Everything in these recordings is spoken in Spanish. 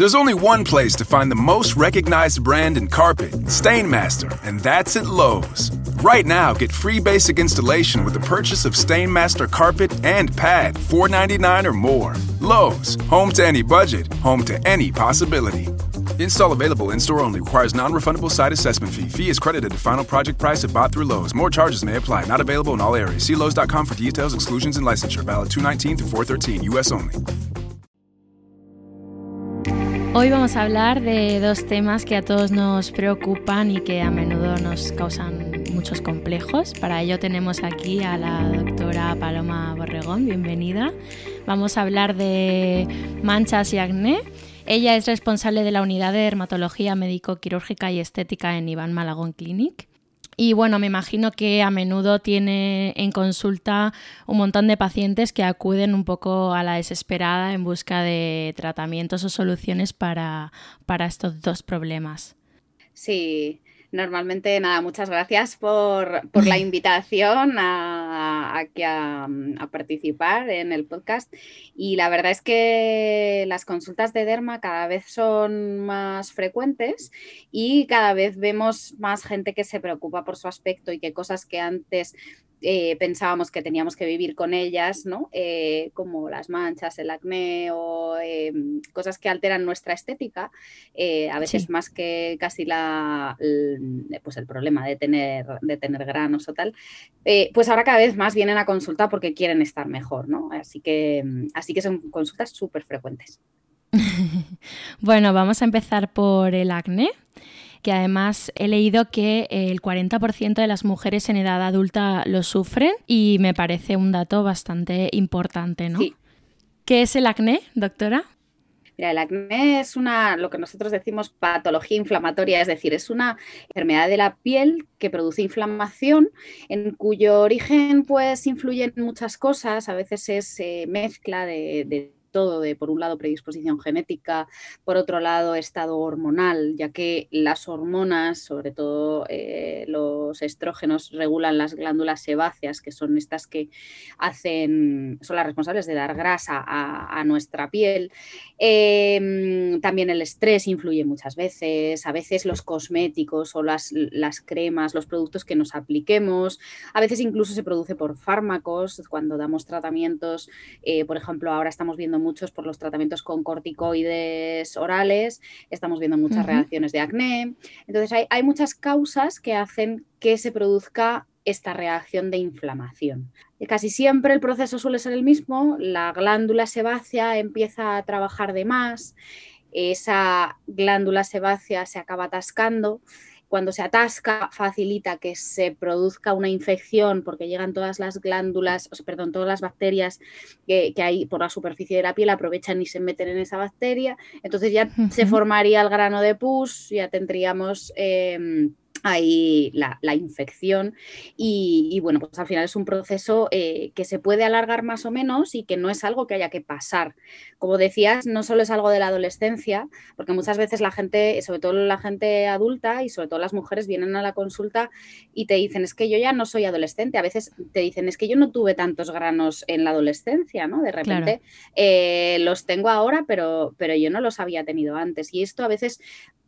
There's only one place to find the most recognized brand in carpet, Stainmaster, and that's at Lowe's. Right now, get free basic installation with the purchase of Stainmaster carpet and pad, $4.99 or more. Lowe's, home to any budget, home to any possibility. Install available in store only. Requires non refundable site assessment fee. Fee is credited to final project price if bought through Lowe's. More charges may apply. Not available in all areas. See Lowe's.com for details, exclusions, and licensure. Valid 219 through 413, U.S. only. Hoy vamos a hablar de dos temas que a todos nos preocupan y que a menudo nos causan muchos complejos. Para ello tenemos aquí a la doctora Paloma Borregón, bienvenida. Vamos a hablar de manchas y acné. Ella es responsable de la unidad de dermatología médico-quirúrgica y estética en Iván Malagón Clinic. Y bueno, me imagino que a menudo tiene en consulta un montón de pacientes que acuden un poco a la desesperada en busca de tratamientos o soluciones para, para estos dos problemas. Sí, Normalmente, nada, muchas gracias por, la invitación a, a, participar en el podcast. Y la verdad es que las consultas de derma cada vez son más frecuentes y cada vez vemos más gente que se preocupa por su aspecto y que cosas que antes eh, pensábamos que teníamos que vivir con ellas, ¿no? Eh, como las manchas, el acné o em, cosas que alteran nuestra estética, eh, a veces más que casi la, el, pues el problema de tener, de tener granos o tal, pues ahora cada vez más vienen a consulta porque quieren estar mejor, ¿no? Así que, así que son consultas súper frecuentes. bueno, vamos a empezar por el acné que además he leído que el 40% de las mujeres en edad adulta lo sufren y me parece un dato bastante importante, ¿no? ¿Qué es el acné, doctora? Mira, el acné es una, lo que nosotros decimos patología inflamatoria, es decir, es una enfermedad de la piel que produce inflamación, en cuyo origen pues influyen muchas cosas, a veces es eh, mezcla de todo de, por un lado, predisposición genética, por otro lado, estado hormonal, ya que las hormonas, sobre todo eh, los estrógenos, regulan las glándulas sebáceas, que son estas que hacen, son las responsables de dar grasa a, nuestra piel. Em, también el estrés influye muchas veces, a veces los cosméticos o las, cremas, los productos que nos apliquemos, a veces incluso se produce por fármacos, cuando damos tratamientos, eh, por ejemplo, ahora estamos viendo muchos por los tratamientos con corticoides orales, estamos viendo muchas reacciones de acné. Entonces hay, hay muchas causas que hacen que se produzca esta reacción de inflamación. Casi siempre el proceso suele ser el mismo, la glándula sebácea empieza a trabajar de más, esa glándula sebácea se acaba atascando cuando se atasca facilita que se produzca una infección porque llegan todas las glándulas, perdón, todas las bacterias que, hay por la superficie de la piel, aprovechan y se meten en esa bacteria. Entonces ya se formaría el grano de pus, ya tendríamos... Em, hay la, infección y, bueno, pues al final es un proceso eh, que se puede alargar más o menos y que no es algo que haya que pasar. Como decías, no solo es algo de la adolescencia, porque muchas veces la gente, sobre todo la gente adulta y sobre todo las mujeres, vienen a la consulta y te dicen, es que yo ya no soy adolescente. A veces te dicen, es que yo no tuve tantos granos en la adolescencia, ¿no? De repente eh, los tengo ahora, pero, pero yo no los había tenido antes. Y esto a veces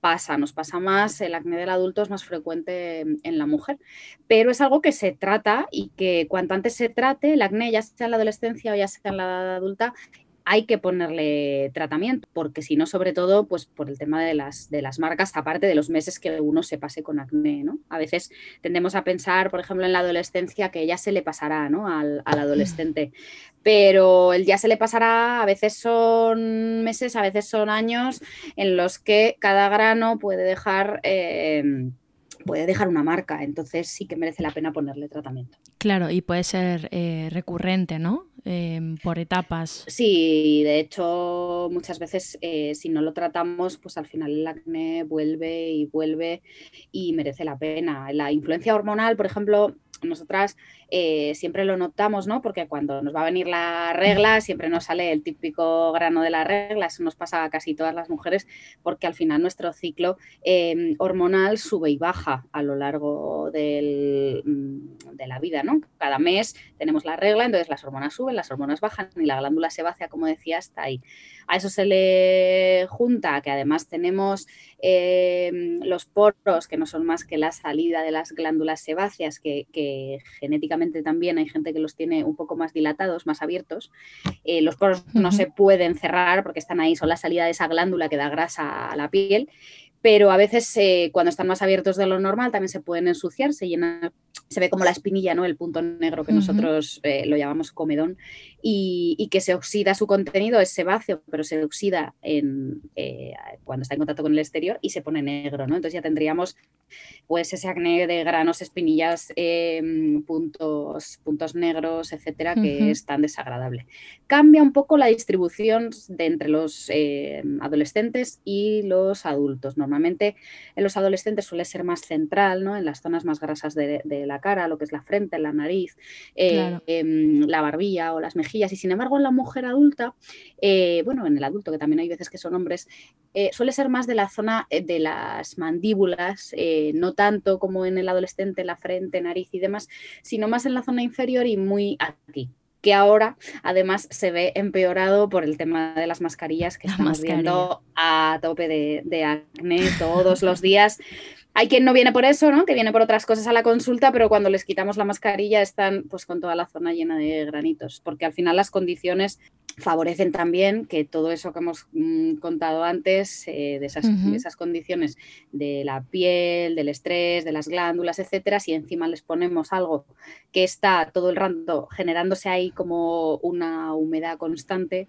pasa, nos pasa más, el acné del adulto es más frecuente en la mujer, pero es algo que se trata y que cuanto antes se trate, el acné, ya sea en la adolescencia o ya sea en la edad adulta, hay que ponerle tratamiento, porque si no, sobre todo, pues por el tema de las, de las marcas, aparte de los meses que uno se pase con acné, ¿no? A veces tendemos a pensar, por ejemplo, en la adolescencia que ya se le pasará, ¿no? Al, adolescente, pero el ya se le pasará, a veces son meses, a veces son años en los que cada grano puede dejar... Eh, puede dejar una marca, entonces sí que merece la pena ponerle tratamiento. Claro, y puede ser eh, recurrente, ¿no? Em, por etapas. Sí, de hecho, muchas veces eh, si no lo tratamos, pues al final el acné vuelve y vuelve y merece la pena. La influencia hormonal, por ejemplo, nosotras eh, siempre lo notamos, ¿no? Porque cuando nos va a venir la regla, siempre nos sale el típico grano de la regla, eso nos pasa a casi todas las mujeres, porque al final nuestro ciclo em, hormonal sube y baja a lo largo del, mm, de la vida, ¿no? Cada mes tenemos la regla, entonces las hormonas suben, las hormonas bajan y la glándula sebácea, como decía, está ahí. A eso se le junta que además tenemos em, los poros, que no son más que la salida de las glándulas sebáceas, que, genéticamente también hay gente que los tiene un poco más dilatados, más abiertos. Eh, los poros no se pueden cerrar porque están ahí, son la salida de esa glándula que da grasa a la piel pero a veces eh, cuando están más abiertos de lo normal también se pueden ensuciar, se llena, se ve como la espinilla, ¿no? El punto negro que nosotros eh, lo llamamos comedón y, que se oxida su contenido, es sebáceo, pero se oxida en, eh, cuando está en contacto con el exterior y se pone negro, ¿no? Entonces ya tendríamos pues ese acné de granos, espinillas, em, puntos, puntos negros, etcétera, que es tan desagradable. Cambia un poco la distribución de entre los em, adolescentes y los adultos. Normalmente en los adolescentes suele ser más central, ¿no? En las zonas más grasas de, la cara, lo que es la frente, la nariz, em, la barbilla o las mejillas. Y sin embargo, en la mujer adulta, eh, bueno, en el adulto, que también hay veces que son hombres, eh, suele ser más de la zona de las mandíbulas, no tanto como en el adolescente, la frente, nariz y demás, sino más en la zona inferior y muy aquí, que ahora además se ve empeorado por el tema de las mascarillas que estamos viendo a tope de, de acné todos los días. Hay quien no viene por eso, ¿no? Que viene por otras cosas a la consulta, pero cuando les quitamos la mascarilla están pues con toda la zona llena de granitos, porque al final las condiciones favorecen también que todo eso que hemos mm, contado antes, eh, de, esas, esas, condiciones de la piel, del estrés, de las glándulas, etcétera, si encima les ponemos algo que está todo el rato generándose ahí como una humedad constante,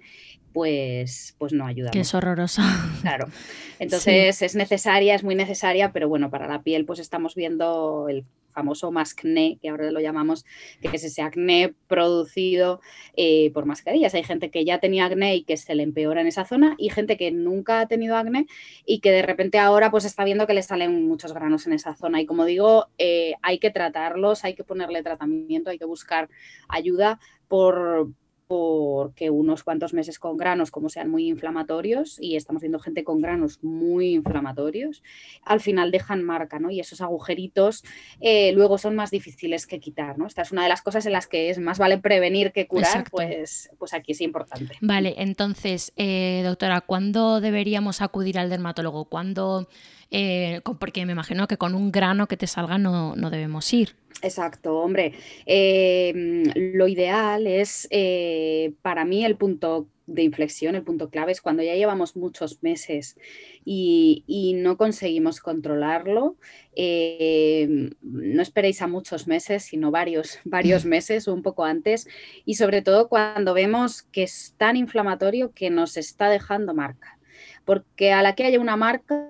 pues, pues no ayuda. Que es horroroso. Claro. Entonces es necesaria, es muy necesaria, pero bueno, para la piel pues estamos viendo el famoso mascné, que ahora lo llamamos, que es ese acné producido eh, por mascarillas. Hay gente que ya tenía acné y que se le empeora en esa zona y gente que nunca ha tenido acné y que de repente ahora pues está viendo que le salen muchos granos en esa zona. Y como digo, eh, hay que tratarlos, hay que ponerle tratamiento, hay que buscar ayuda por, porque unos cuantos meses con granos, como sean muy inflamatorios, y estamos viendo gente con granos muy inflamatorios, al final dejan marca, ¿no? Y esos agujeritos eh, luego son más difíciles que quitar, ¿no? Esta es una de las cosas en las que es más vale prevenir que curar, pues, pues aquí es importante. Vale, entonces, eh, doctora, ¿cuándo deberíamos acudir al dermatólogo? ¿Cuándo eh, porque me imagino que con un grano que te salga no, debemos ir. Exacto, hombre. Em, lo ideal es, eh, para mí, el punto de inflexión, el punto clave es cuando ya llevamos muchos meses y, no conseguimos controlarlo. Em, no esperéis a muchos meses, sino varios, varios meses o un poco antes. Y sobre todo cuando vemos que es tan inflamatorio que nos está dejando marca porque a la que haya una marca,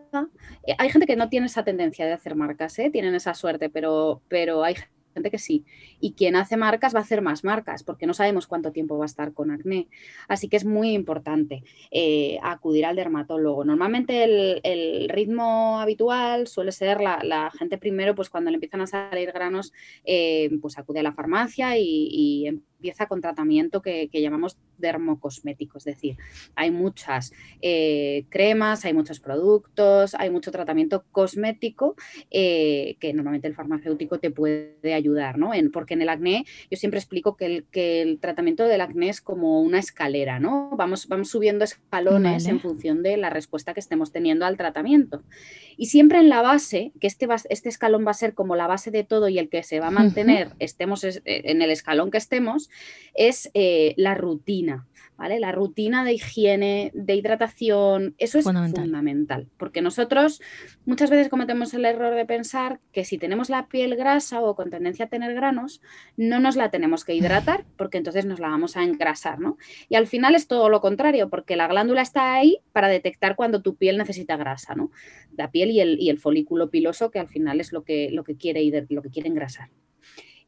eh, hay gente que no tiene esa tendencia de hacer marcas, ¿eh? tienen esa suerte, pero, pero hay gente que sí. Y quien hace marcas va a hacer más marcas, porque no sabemos cuánto tiempo va a estar con acné. Así que es muy importante eh, acudir al dermatólogo. Normalmente el, ritmo habitual suele ser la, gente primero, pues cuando le empiezan a salir granos, eh, pues acude a la farmacia y, y empieza con tratamiento que, llamamos dermocosmético, es decir, hay muchas eh, cremas, hay muchos productos, hay mucho tratamiento cosmético eh, que normalmente el farmacéutico te puede ayudar, ¿no? porque en el acné yo siempre explico que el, que el tratamiento del acné es como una escalera, ¿no? Vamos, vamos subiendo escalones en función de la respuesta que estemos teniendo al tratamiento. Y siempre en la base, que este, este escalón va a ser como la base de todo y el que se va a mantener, estemos eh, en el escalón que estemos, es eh, la rutina. ¿Vale? La rutina de higiene, de hidratación, eso es fundamental. porque nosotros muchas veces cometemos el error de pensar que si tenemos la piel grasa o con tendencia a tener granos, no nos la tenemos que hidratar, porque entonces nos la vamos a engrasar, ¿no? Y al final es todo lo contrario, porque la glándula está ahí para detectar cuando tu piel necesita grasa, ¿no? La piel y el, y el folículo piloso, que al final es lo que, lo que, quiere, lo que quiere engrasar.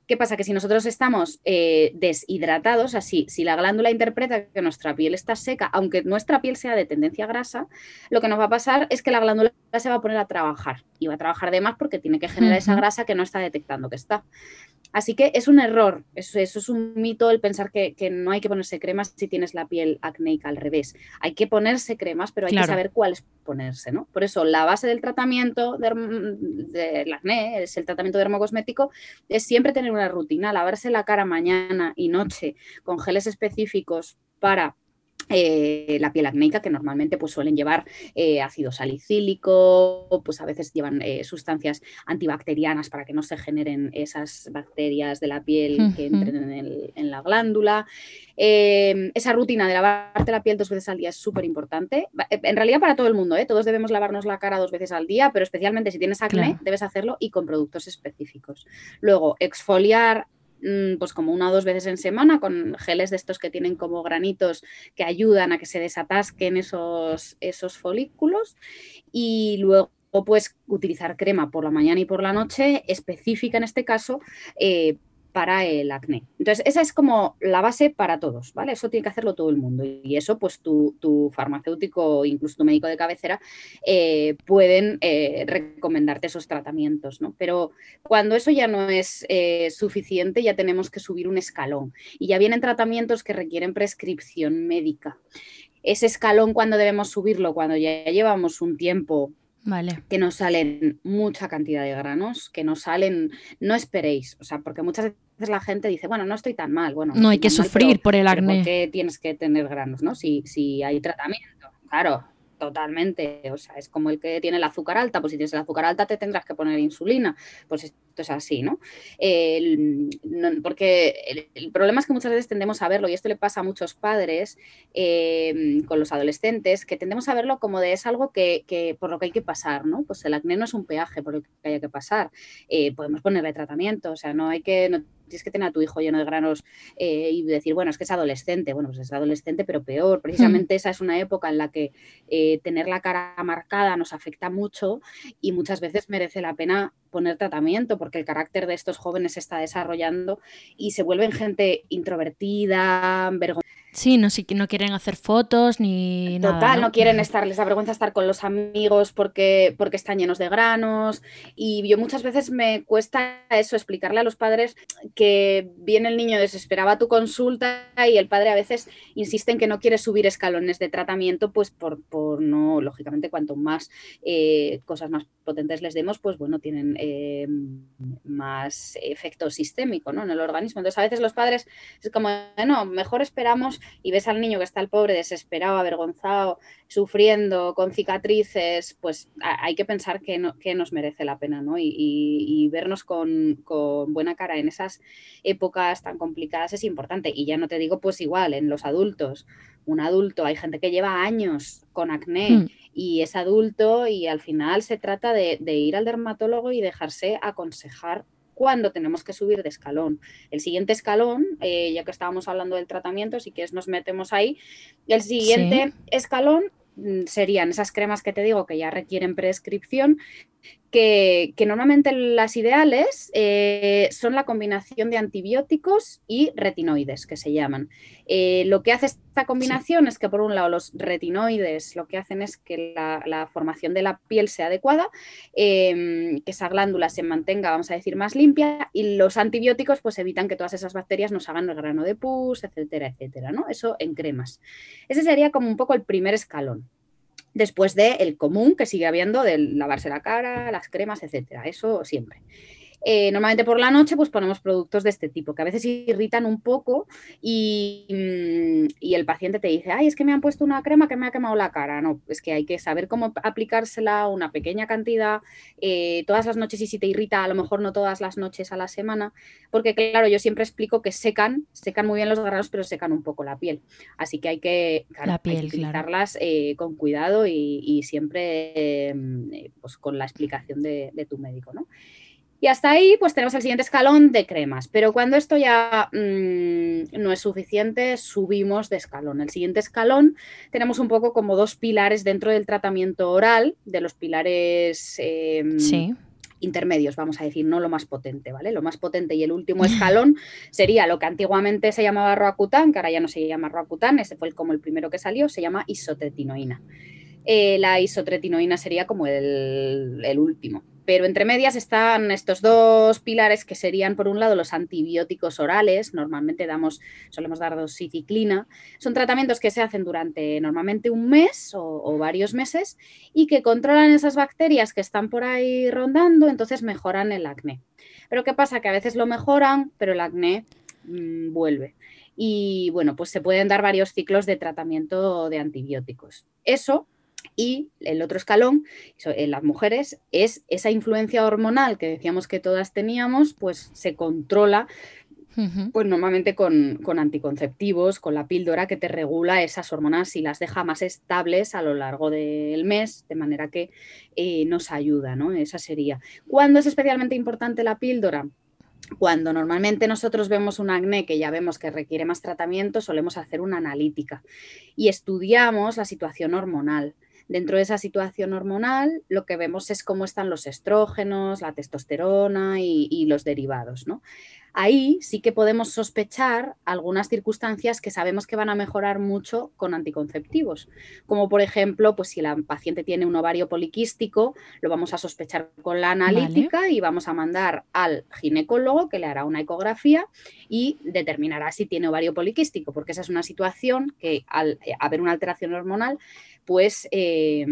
¿Qué pasa? Que si nosotros estamos eh, deshidratados, así, si la glándula interpreta que nuestra piel está seca, aunque nuestra piel sea de tendencia grasa, lo que nos va a pasar es que la glándula se va a poner a trabajar y va a trabajar de más porque tiene que generar esa grasa que no está detectando que está. Así que es un error, eso, es un mito el pensar que, no hay que ponerse cremas si tienes la piel acnéica al revés. Hay que ponerse cremas, pero hay que saber cuáles ponerse, ¿no? Por eso la base del tratamiento del acné, es el tratamiento dermocosmético, es siempre tener una rutina, lavarse la cara mañana y noche con geles específicos para eh, la piel acnéica, que normalmente pues, suelen llevar eh, ácido salicílico, pues a veces llevan eh, sustancias antibacterianas para que no se generen esas bacterias de la piel que entren en, la glándula. Em, esa rutina de lavarte la piel dos veces al día es súper importante. En realidad para todo el mundo, todos debemos lavarnos la cara dos veces al día, pero especialmente si tienes acné, debes hacerlo y con productos específicos. Luego, exfoliar pues como una o dos veces en semana con geles de estos que tienen como granitos que ayudan a que se desatasquen esos, esos folículos. Y luego pues utilizar crema por la mañana y por la noche específica en este caso eh, para el acné. Entonces, esa es como la base para todos, ¿vale? Eso tiene que hacerlo todo el mundo. Y eso, pues tu, farmacéutico, incluso tu médico de cabecera, eh, pueden eh, recomendarte esos tratamientos, ¿no? Pero cuando eso ya no es eh, suficiente, ya tenemos que subir un escalón. Y ya vienen tratamientos que requieren prescripción médica. Ese escalón, cuando debemos subirlo? Cuando ya llevamos un tiempo Vale. Que nos salen mucha cantidad de granos, que nos salen, no esperéis, o sea, porque muchas veces la gente dice, bueno, no estoy tan mal, bueno. No hay que sufrir por el acné. ¿Por tienes que tener granos, no? Si, si hay tratamiento, claro, totalmente. O sea, es como el que tiene el azúcar alta, pues si tienes el azúcar alta te tendrás que poner insulina. Pues esto es así, ¿no? porque el, problema es que muchas veces tendemos a verlo, y esto le pasa a muchos padres em, con los adolescentes, que tendemos a verlo como de es algo que, por lo que hay que pasar, ¿no? Pues el acné no es un peaje por el que haya que pasar. Eh, podemos ponerle tratamiento, o sea, no hay que tienes que tener a tu hijo lleno de granos eh, y decir, bueno, es que es adolescente. Bueno, pues es adolescente, pero peor. Precisamente esa es una época en la que eh, tener la cara marcada nos afecta mucho y muchas veces merece la pena poner tratamiento porque el carácter de estos jóvenes se está desarrollando y se vuelven gente introvertida, vergonzosa Sí, no, no quieren hacer fotos ni Total, nada. ¿no? no quieren estar, les da vergüenza estar con los amigos porque, porque están llenos de granos. Y yo muchas veces me cuesta eso, explicarle a los padres que viene el niño desesperaba a tu consulta y el padre a veces insiste en que no quiere subir escalones de tratamiento, pues por, por no, lógicamente, cuanto más eh, cosas más potentes les demos, pues bueno, tienen eh, más efecto sistémico ¿no? en el organismo. Entonces a veces los padres es como, bueno, mejor esperamos y ves al niño que está el pobre desesperado, avergonzado, sufriendo, con cicatrices, pues hay que pensar que, nos merece la pena, ¿no? Y, vernos con, buena cara en esas épocas tan complicadas es importante. Y ya no te digo, pues igual, en los adultos. Un adulto, hay gente que lleva años con acné hmm. y es adulto y al final se trata de ir al dermatólogo y dejarse aconsejar cuando tenemos que subir de escalón. El siguiente escalón, eh, ya que estábamos hablando del tratamiento, si quieres nos metemos ahí, el siguiente escalón mm, serían esas cremas que te digo que ya requieren prescripción, que, normalmente las ideales eh, son la combinación de antibióticos y retinoides, que se llaman. Eh, lo que hace esta combinación es que, por un lado, los retinoides lo que hacen es que la, formación de la piel sea adecuada, em, que esa glándula se mantenga, vamos a decir, más limpia, y los antibióticos pues evitan que todas esas bacterias nos hagan el grano de pus, etcétera, etcétera, ¿no? Eso en cremas. Ese sería como un poco el primer escalón después del el común que sigue habiendo de lavarse la cara, las cremas, etcétera. Eso siempre. Eh, normalmente por la noche pues ponemos productos de este tipo, que a veces irritan un poco y, mm, y, el paciente te dice, ay, es que me han puesto una crema que me ha quemado la cara. No, es que hay que saber cómo aplicársela, una pequeña cantidad, eh, todas las noches y si te irrita, a lo mejor no todas las noches a la semana, porque claro, yo siempre explico que secan, secan muy bien los granos, pero secan un poco la piel. Así que hay que, utilizarlas eh, con cuidado y, siempre pues, con la explicación de, de tu médico, ¿no? Y hasta ahí, pues tenemos el siguiente escalón de cremas. Pero cuando esto ya mm, no es suficiente, subimos de escalón. El siguiente escalón tenemos un poco como dos pilares dentro del tratamiento oral, de los pilares em, intermedios, vamos a decir, no lo más potente, ¿vale? Lo más potente y el último escalón sería lo que antiguamente se llamaba Roacutan, que ahora ya no se llama Roacutan, ese fue como el primero que salió, se llama isotretinoína. Eh, la isotretinoína sería como el último. Pero entre medias están estos dos pilares que serían, por un lado, los antibióticos orales. Normalmente damos, solemos dar dosiciclina. Son tratamientos que se hacen durante normalmente un mes o, varios meses y que controlan esas bacterias que están por ahí rondando, entonces mejoran el acné. Pero ¿qué pasa? Que a veces lo mejoran, pero el acné mm, vuelve. Y bueno, pues se pueden dar varios ciclos de tratamiento de antibióticos. Eso y el otro escalón en las mujeres es esa influencia hormonal que decíamos que todas teníamos, pues se controla pues normalmente con, anticonceptivos, con la píldora que te regula esas hormonas y las deja más estables a lo largo del mes, de manera que eh, nos ayuda, ¿no? Esa sería. ¿Cuándo es especialmente importante la píldora? Cuando normalmente nosotros vemos un acné que ya vemos que requiere más tratamiento, solemos hacer una analítica y estudiamos la situación hormonal. Dentro de esa situación hormonal, lo que vemos es cómo están los estrógenos, la testosterona y, los derivados. ¿no? Ahí sí que podemos sospechar algunas circunstancias que sabemos que van a mejorar mucho con anticonceptivos, como por ejemplo, pues si la paciente tiene un ovario poliquístico, lo vamos a sospechar con la analítica y vamos a mandar al ginecólogo que le hará una ecografía y determinará si tiene ovario poliquístico, porque esa es una situación que al haber una alteración hormonal pues eh,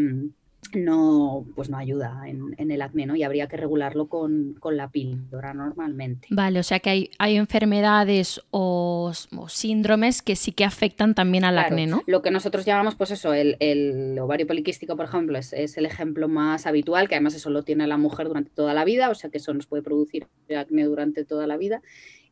no, pues no ayuda en, el acné, ¿no? Y habría que regularlo con, la píldora normalmente. Vale, o sea que hay, hay enfermedades o, síndromes que sí que afectan también al acné, ¿no? Lo que nosotros llamamos, pues eso, el, ovario poliquístico, por ejemplo, es, es, el ejemplo más habitual, que además eso lo tiene la mujer durante toda la vida, o sea que eso nos puede producir acné durante toda la vida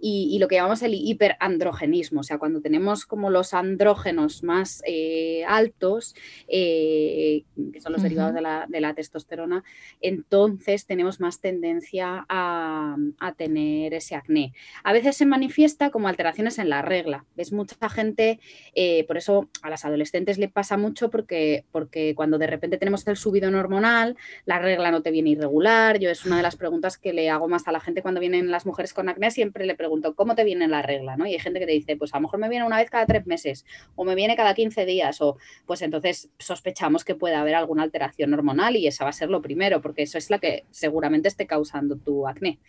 y, lo que llamamos el hiperandrogenismo, o sea, cuando tenemos como los andrógenos más eh, altos, eh, que son los derivados de la, testosterona, entonces tenemos más tendencia a, tener ese acné. A veces se manifiesta como alteraciones en la regla. Ves mucha gente, eh, por eso a las adolescentes le pasa mucho porque, porque cuando de repente tenemos el subido hormonal, la regla no te viene irregular. Yo es una de las preguntas que le hago más a la gente cuando vienen las mujeres con acné, siempre le pregunto ¿cómo te viene la regla? ¿no? Y hay gente que te dice, pues a lo mejor me viene una vez cada tres meses o me viene cada 15 días o pues entonces sospechamos que puede haber alguna alteración hormonal y esa va a ser lo primero porque eso es la que seguramente esté causando tu acné.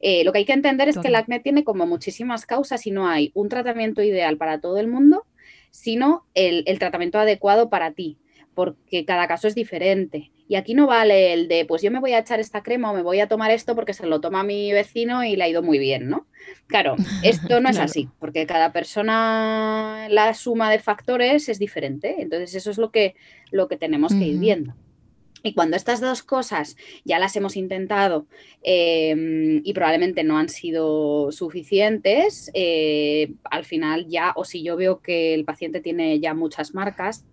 Eh, lo que hay que entender es que el acné tiene como muchísimas causas y no hay un tratamiento ideal para todo el mundo, sino el tratamiento adecuado para ti porque cada caso es diferente. Y aquí no vale el de, pues yo me voy a echar esta crema o me voy a tomar esto porque se lo toma mi vecino y le ha ido muy bien, ¿no? Claro, esto no es así, porque cada persona, la suma de factores es diferente. Entonces eso es lo que, lo que tenemos que ir viendo. Y cuando estas dos cosas ya las hemos intentado em, y probablemente no han sido suficientes, eh, al final ya, o si yo veo que el paciente tiene ya muchas marcas,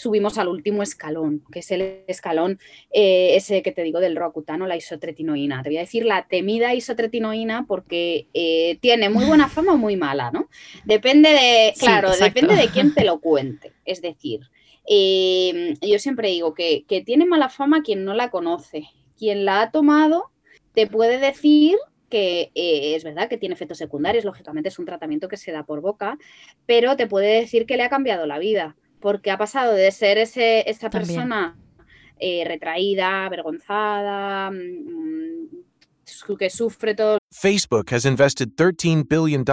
subimos al último escalón, que es el escalón eh, ese que te digo del roacutano, la isotretinoína. Te voy a decir la temida isotretinoína porque eh, tiene muy buena fama o muy mala, ¿no? Depende de, claro, depende de quién te lo cuente. Es decir, eh, yo siempre digo que, tiene mala fama quien no la conoce quien la ha tomado te puede decir que eh, es verdad que tiene efectos secundarios, lógicamente es un tratamiento que se da por boca, pero te puede decir que le ha cambiado la vida, porque ha pasado de ser ese, esa persona eh, retraída, avergonzada, mm, que sufre todo. Facebook has invested $13 billion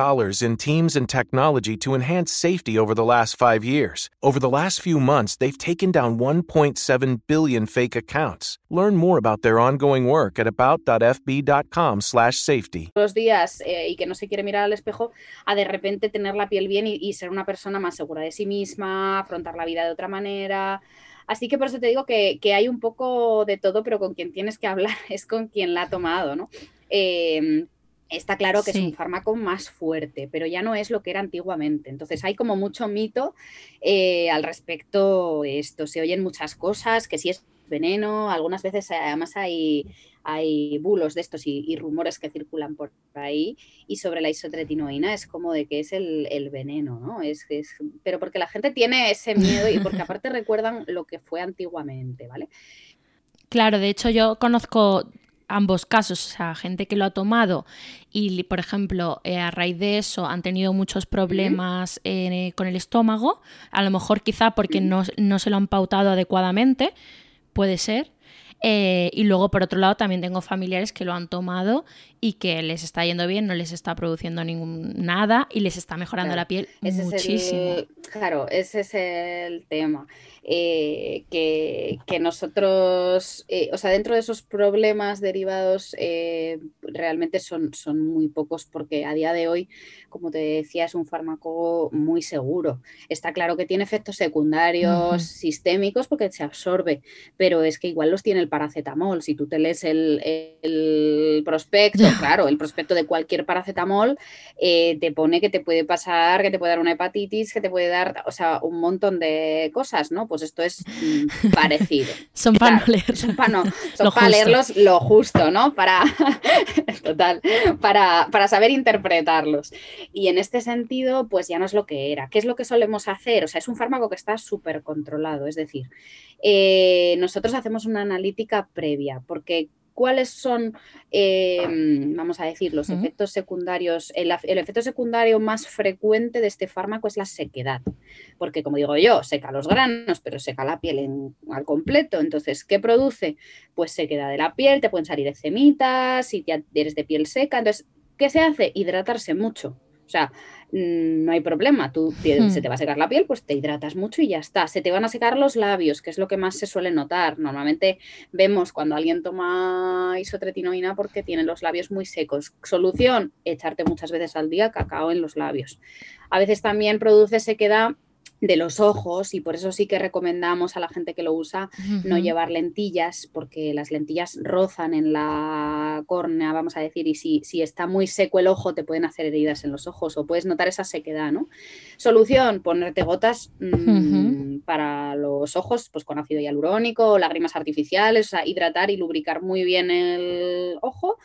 in teams and technology to enhance safety over the last five years. Over the last few months, they've taken down 1.7 billion fake accounts. Learn more about their ongoing work at about.fb.com/safety. Los días eh, y que no se quiere mirar al espejo, a de repente tener la piel bien y, y ser una persona más segura de sí misma, afrontar la vida de otra manera. Así que por eso te digo que, hay un poco de todo, pero con quien tienes que hablar es con quien la ha tomado, ¿no? Em, está claro que es un fármaco más fuerte, pero ya no es lo que era antiguamente. Entonces hay como mucho mito eh, al respecto esto. Se oyen muchas cosas, que si es veneno, algunas veces además hay, hay bulos de estos y, rumores que circulan por ahí y sobre la isotretinoína es como de que es el, veneno, ¿no? Es, es, pero porque la gente tiene ese miedo y porque aparte recuerdan lo que fue antiguamente, ¿vale? Claro, de hecho yo conozco ambos casos, o sea, gente que lo ha tomado y, por ejemplo, eh, a raíz de eso han tenido muchos problemas eh, con el estómago, a lo mejor quizá porque no, no se lo han pautado adecuadamente, puede ser, eh, y luego, por otro lado, también tengo familiares que lo han tomado y que les está yendo bien, no les está produciendo ningún nada y les está mejorando la piel muchísimo. claro, ese es el tema. Eh, que, nosotros, eh, o sea, dentro de esos problemas derivados realmente son, son muy pocos porque a día de hoy, como te decía, es un fármaco muy seguro. Está claro que tiene efectos secundarios sistémicos porque se absorbe, pero es que igual los tiene el paracetamol. Si tú te lees el, prospecto, claro, el prospecto de cualquier paracetamol, eh, te pone que te puede pasar, que te puede dar una hepatitis, que te puede dar, o sea, un montón de cosas, ¿no? Pues esto es mm, parecido. son para Son para leerlos lo justo, ¿no? Para, total, para, para saber interpretarlos. Y en este sentido, pues ya no es lo que era. ¿Qué es lo que solemos hacer? O sea, es un fármaco que está súper controlado, es decir, eh, nosotros hacemos una analítica previa, porque cuáles son, em, vamos a decir, los efectos secundarios. El, efecto secundario más frecuente de este fármaco es la sequedad, porque como digo yo, seca los granos, pero seca la piel al completo. Entonces, ¿qué produce? Pues sequedad de la piel, te pueden salir eczemitas, si ya eres de piel seca. Entonces, ¿qué se hace? Hidratarse mucho. O sea, no hay problema, tú hmm. se te va a secar la piel, pues te hidratas mucho y ya está. Se te van a secar los labios, que es lo que más se suele notar. Normalmente vemos cuando alguien toma isotretinoína porque tiene los labios muy secos. Solución, echarte muchas veces al día cacao en los labios. A veces también produce sequedad de los ojos y por eso sí que recomendamos a la gente que lo usa no llevar lentillas porque las lentillas rozan en la córnea, vamos a decir, y si, si, está muy seco el ojo te pueden hacer heridas en los ojos o puedes notar esa sequedad, ¿no? Solución, ponerte gotas mm, para los ojos pues con ácido hialurónico, lágrimas artificiales, o sea, hidratar y lubricar muy bien el ojo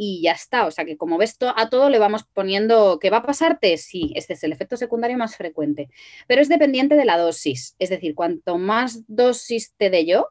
y ya está. O sea que como ves, a todo le vamos poniendo que va a pasarte, sí, este es el efecto secundario más frecuente, pero es dependiente de la dosis. Es decir, cuanto más dosis te dé yo,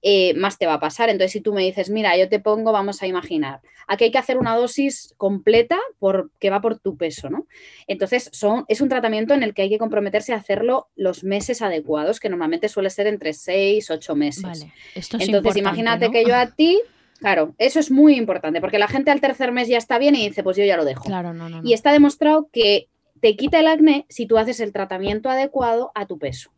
eh, más te va a pasar. Entonces, si tú me dices, mira, yo te pongo, vamos a imaginar, aquí hay que hacer una dosis completa por, que va por tu peso, ¿no? Entonces, son, es un tratamiento en el que hay que comprometerse a hacerlo los meses adecuados, que normalmente suele ser entre 6, 8 meses. Vale. Esto Entonces, imagínate que yo a ti Claro, eso es muy importante, porque la gente al tercer mes ya está bien y dice, pues yo ya lo dejo. Claro, no, no, Y está demostrado que te quita el acné si tú haces el tratamiento adecuado a tu peso.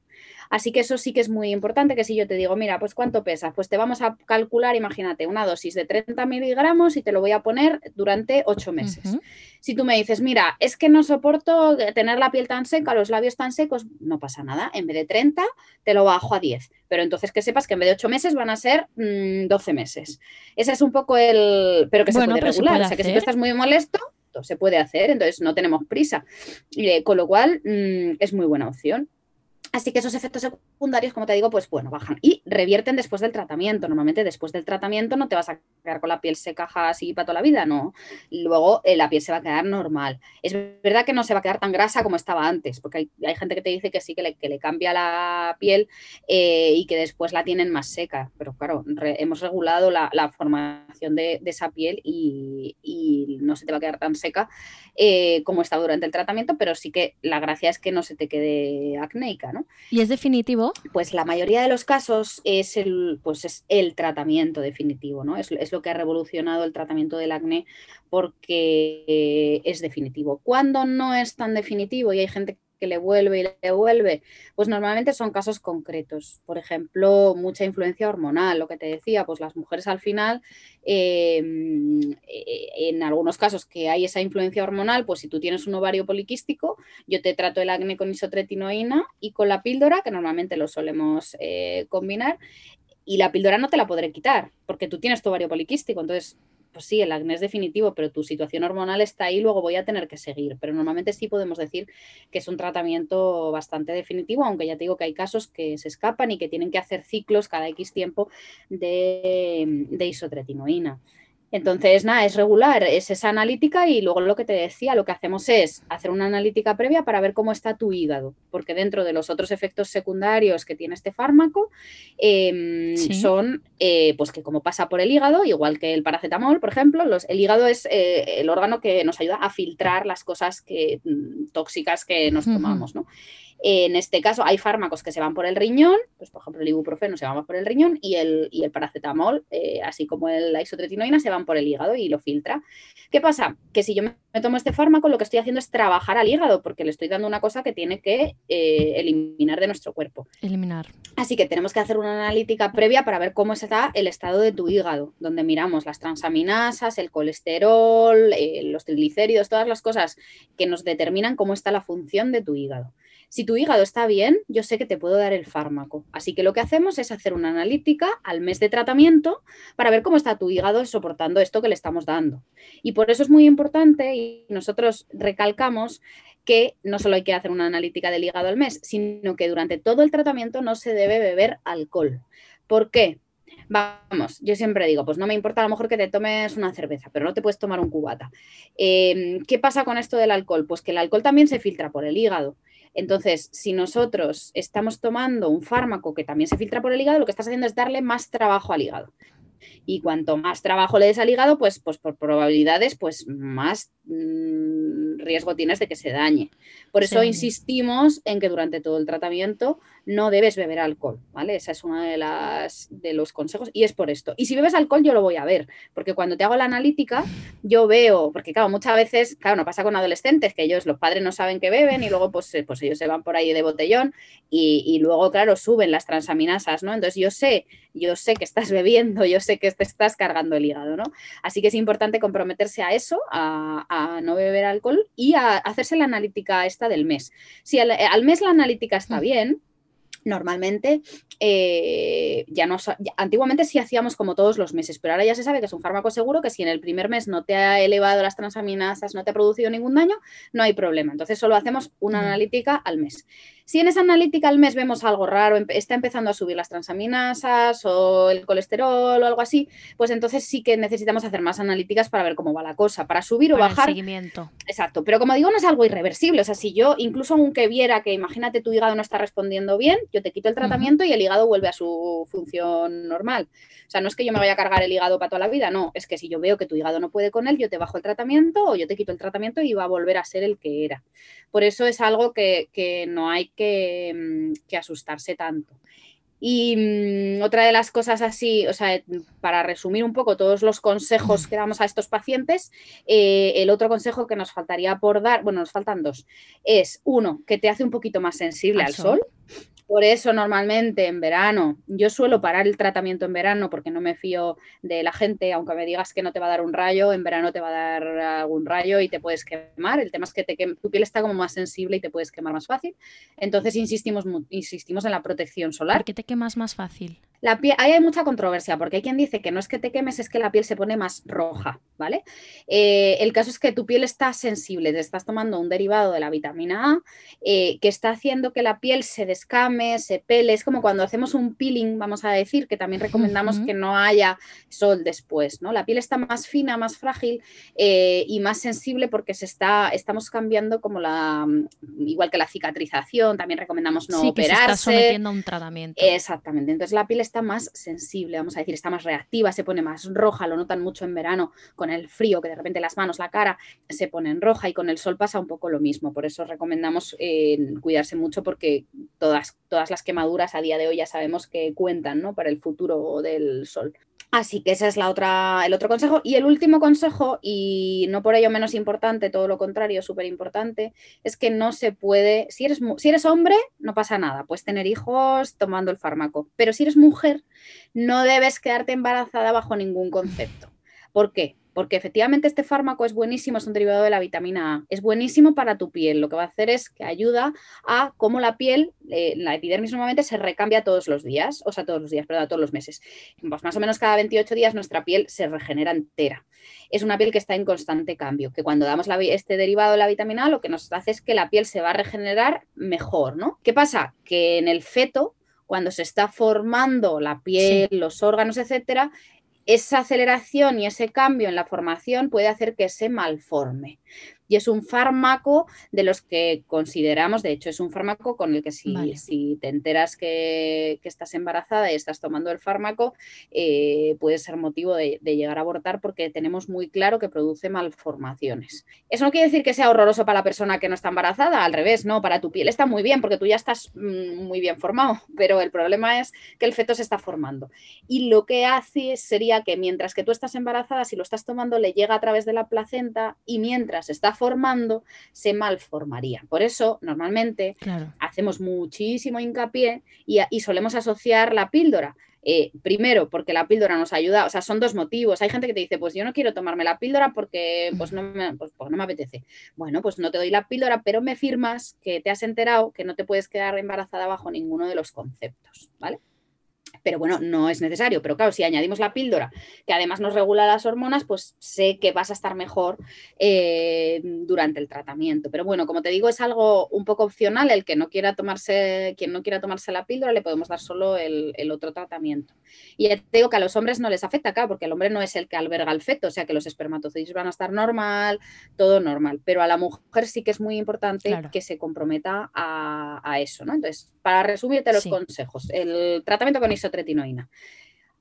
Así que eso sí que es muy importante, que si yo te digo, mira, pues cuánto pesas, pues te vamos a calcular, imagínate, una dosis de 30 miligramos y te lo voy a poner durante 8 meses. Si tú me dices, mira, es que no soporto tener la piel tan seca, los labios tan secos, no pasa nada, en vez de 30 te lo bajo a 10. Pero entonces que sepas que en vez de 8 meses van a ser 12 mm, meses. Ese es un poco el... Pero que se puede regular, o sea que si tú estás muy molesto, se puede hacer, entonces no tenemos prisa. con lo cual mm, es muy buena opción. Así que esos efectos como te digo, pues bueno, bajan y revierten después del tratamiento. Normalmente después del tratamiento no te vas a quedar con la piel seca así para toda la vida, no. Luego eh, la piel se va a quedar normal. Es verdad que no se va a quedar tan grasa como estaba antes, porque hay, gente que te dice que sí, que le, cambia la piel eh, y que después la tienen más seca. Pero claro, hemos regulado la, formación de, esa piel y, no se te va a quedar tan seca eh, como estaba durante el tratamiento, pero sí que la gracia es que no se te quede acnéica, ¿no? ¿Y es definitivo? Pues la mayoría de los casos es el, pues es el tratamiento definitivo, ¿no? Es, es lo que ha revolucionado el tratamiento del acné porque es definitivo. Cuando no es tan definitivo y hay gente que le vuelve y le vuelve, pues normalmente son casos concretos. Por ejemplo, mucha influencia hormonal, lo que te decía, pues las mujeres al final, em, eh, en algunos casos que hay esa influencia hormonal, pues si tú tienes un ovario poliquístico, yo te trato el acné con isotretinoína y con la píldora, que normalmente lo solemos eh, combinar, y la píldora no te la podré quitar, porque tú tienes tu ovario poliquístico, entonces pues sí, el acné es definitivo, pero tu situación hormonal está ahí, luego voy a tener que seguir. Pero normalmente sí podemos decir que es un tratamiento bastante definitivo, aunque ya te digo que hay casos que se escapan y que tienen que hacer ciclos cada X tiempo de, de isotretinoína. Entonces, nada, es regular, es esa analítica y luego lo que te decía, lo que hacemos es hacer una analítica previa para ver cómo está tu hígado, porque dentro de los otros efectos secundarios que tiene este fármaco em, son, eh, pues que como pasa por el hígado, igual que el paracetamol, por ejemplo, los, el hígado es eh, el órgano que nos ayuda a filtrar las cosas que, mm, tóxicas que nos tomamos, ¿no? En este caso hay fármacos que se van por el riñón, pues por ejemplo el ibuprofeno se va por el riñón y el, y el paracetamol, eh, así como la isotretinoína, se van por el hígado y lo filtra. ¿Qué pasa? Que si yo me, tomo este fármaco, lo que estoy haciendo es trabajar al hígado, porque le estoy dando una cosa que tiene que eh, eliminar de nuestro cuerpo. Eliminar. Así que tenemos que hacer una analítica previa para ver cómo está el estado de tu hígado, donde miramos las transaminasas, el colesterol, eh, los triglicéridos, todas las cosas que nos determinan cómo está la función de tu hígado. Si tu hígado está bien, yo sé que te puedo dar el fármaco. Así que lo que hacemos es hacer una analítica al mes de tratamiento para ver cómo está tu hígado soportando esto que le estamos dando. Y por eso es muy importante y nosotros recalcamos que no solo hay que hacer una analítica del hígado al mes, sino que durante todo el tratamiento no se debe beber alcohol. ¿Por qué? Vamos, yo siempre digo, pues no me importa a lo mejor que te tomes una cerveza, pero no te puedes tomar un cubata. Em, ¿Qué pasa con esto del alcohol? Pues que el alcohol también se filtra por el hígado. Entonces, si nosotros estamos tomando un fármaco que también se filtra por el hígado, lo que estás haciendo es darle más trabajo al hígado. Y cuanto más trabajo le des al hígado, pues, pues por probabilidades, pues más mm, riesgo tienes de que se dañe. Por eso insistimos en que durante todo el tratamiento no debes beber alcohol, ¿vale? Esa es una de las de los consejos y es por esto. Y si bebes alcohol yo lo voy a ver, porque cuando te hago la analítica yo veo, porque claro, muchas veces, claro, no pasa con adolescentes que ellos los padres no saben que beben y luego pues, eh, pues ellos se van por ahí de botellón y, y luego claro suben las transaminasas, ¿no? Entonces yo sé, yo sé que estás bebiendo, yo sé que te estás cargando el hígado, ¿no? Así que es importante comprometerse a eso, a, a no beber alcohol y a hacerse la analítica esta del mes. Si al, al mes la analítica está mm. bien, normalmente eh, ya no antiguamente sí hacíamos como todos los meses, pero ahora ya se sabe que es un fármaco seguro que si en el primer mes no te ha elevado las transaminasas, no te ha producido ningún daño, no hay problema. Entonces solo hacemos una analítica al mes. Si en esa analítica al mes vemos algo raro, está empezando a subir las transaminasas o el colesterol o algo así, pues entonces sí que necesitamos hacer más analíticas para ver cómo va la cosa, para subir o bajar. seguimiento. Exacto, pero como digo, no es algo irreversible. O sea, si yo, incluso aunque viera que imagínate tu hígado no está respondiendo bien, yo te quito el tratamiento y el hígado vuelve a su función normal. O sea, no es que yo me vaya a cargar el hígado para toda la vida, no, es que si yo veo que tu hígado no puede con él, yo te bajo el tratamiento o yo te quito el tratamiento y va a volver a ser el que era. Por eso es algo que, que no hay Mm, que, asustarse tanto. Y mm, otra de las cosas así, o sea, para resumir un poco todos los consejos que damos a estos pacientes, eh, el otro consejo que nos faltaría por dar, bueno, nos faltan dos, es uno, que te hace un poquito más sensible al, sol por eso normalmente en verano, yo suelo parar el tratamiento en verano porque no me fío de la gente, aunque me digas que no te va a dar un rayo, en verano te va a dar algún rayo y te puedes quemar. El tema es que tu piel está como más sensible y te puedes quemar más fácil. Entonces insistimos, insistimos en la protección solar. ¿Por qué te quemas más fácil? La piel, ahí hay mucha controversia, porque hay quien dice que no es que te quemes, es que la piel se pone más roja, ¿vale? Eh, el caso es que tu piel está sensible, te estás tomando un derivado de la vitamina A eh, que está haciendo que la piel se descame, se pele. Es como cuando hacemos un peeling, vamos a decir, que también recomendamos que no haya sol después, ¿no? La piel está más fina, más frágil eh, y más sensible porque se está, estamos cambiando como la, igual que la cicatrización, también recomendamos no sí, operarse. Que se está sometiendo a un tratamiento. Exactamente. Entonces la piel está más sensible, vamos a decir, está más reactiva, se pone más roja, lo notan mucho en verano con el frío, que de repente las manos, la cara se ponen roja y con el sol pasa un poco lo mismo. Por eso recomendamos eh, cuidarse mucho porque todas, todas las quemaduras a día de hoy ya sabemos que cuentan ¿no? para el futuro del sol. Así que ese es la otra, el otro consejo. Y el último consejo, y no por ello menos importante, todo lo contrario, súper importante, es que no se puede, si eres, si eres hombre, no pasa nada, puedes tener hijos tomando el fármaco, pero si eres mujer, no debes quedarte embarazada bajo ningún concepto. ¿Por qué? Porque efectivamente este fármaco es buenísimo, es un derivado de la vitamina A, es buenísimo para tu piel, lo que va a hacer es que ayuda a cómo la piel, eh, la epidermis normalmente se recambia todos los días, o sea, todos los días, perdón, todos los meses. Pues más o menos cada 28 días nuestra piel se regenera entera. Es una piel que está en constante cambio, que cuando damos este derivado de la vitamina A lo que nos hace es que la piel se va a regenerar mejor, ¿no? ¿Qué pasa? Que en el feto cuando se está formando la piel, sí. los órganos, etcétera, esa aceleración y ese cambio en la formación puede hacer que se malforme y es un fármaco de los que consideramos, de hecho, es un fármaco con el que si, vale. si te enteras que, que, estás embarazada y estás tomando el fármaco, eh, puede ser motivo de, de, llegar a abortar porque tenemos muy claro que produce malformaciones. Eso no quiere decir que sea horroroso para la persona que no está embarazada, al revés, no, para tu piel está muy bien porque tú ya estás mmm, muy bien formado, pero el problema es que el feto se está formando. Y lo que hace sería que mientras que tú estás embarazada, si lo estás tomando, le llega a través de la placenta y mientras está formando, se malformaría. Por eso, normalmente, claro. hacemos muchísimo hincapié y, y, solemos asociar la píldora. Eh, primero, porque la píldora nos ayuda, o sea, son dos motivos. Hay gente que te dice, pues yo no quiero tomarme la píldora porque pues no, me, pues, pues no me apetece. Bueno, pues no te doy la píldora, pero me firmas que te has enterado que no te puedes quedar embarazada bajo ninguno de los conceptos, ¿vale? Pero bueno, no es necesario. Pero claro, si añadimos la píldora, que además nos regula las hormonas, pues sé que vas a estar mejor eh, durante el tratamiento. Pero bueno, como te digo, es algo un poco opcional. El que no quiera tomarse, quien no quiera tomarse la píldora, le podemos dar solo el, el otro tratamiento. Y ya te digo que a los hombres no les afecta, claro, porque el hombre no es el que alberga el feto, o sea que los espermatozoides van a estar normal, todo normal. Pero a la mujer sí que es muy importante claro. que se comprometa a, a, eso, ¿no? Entonces, para resumirte los sí. consejos, el tratamiento con isotretinoína.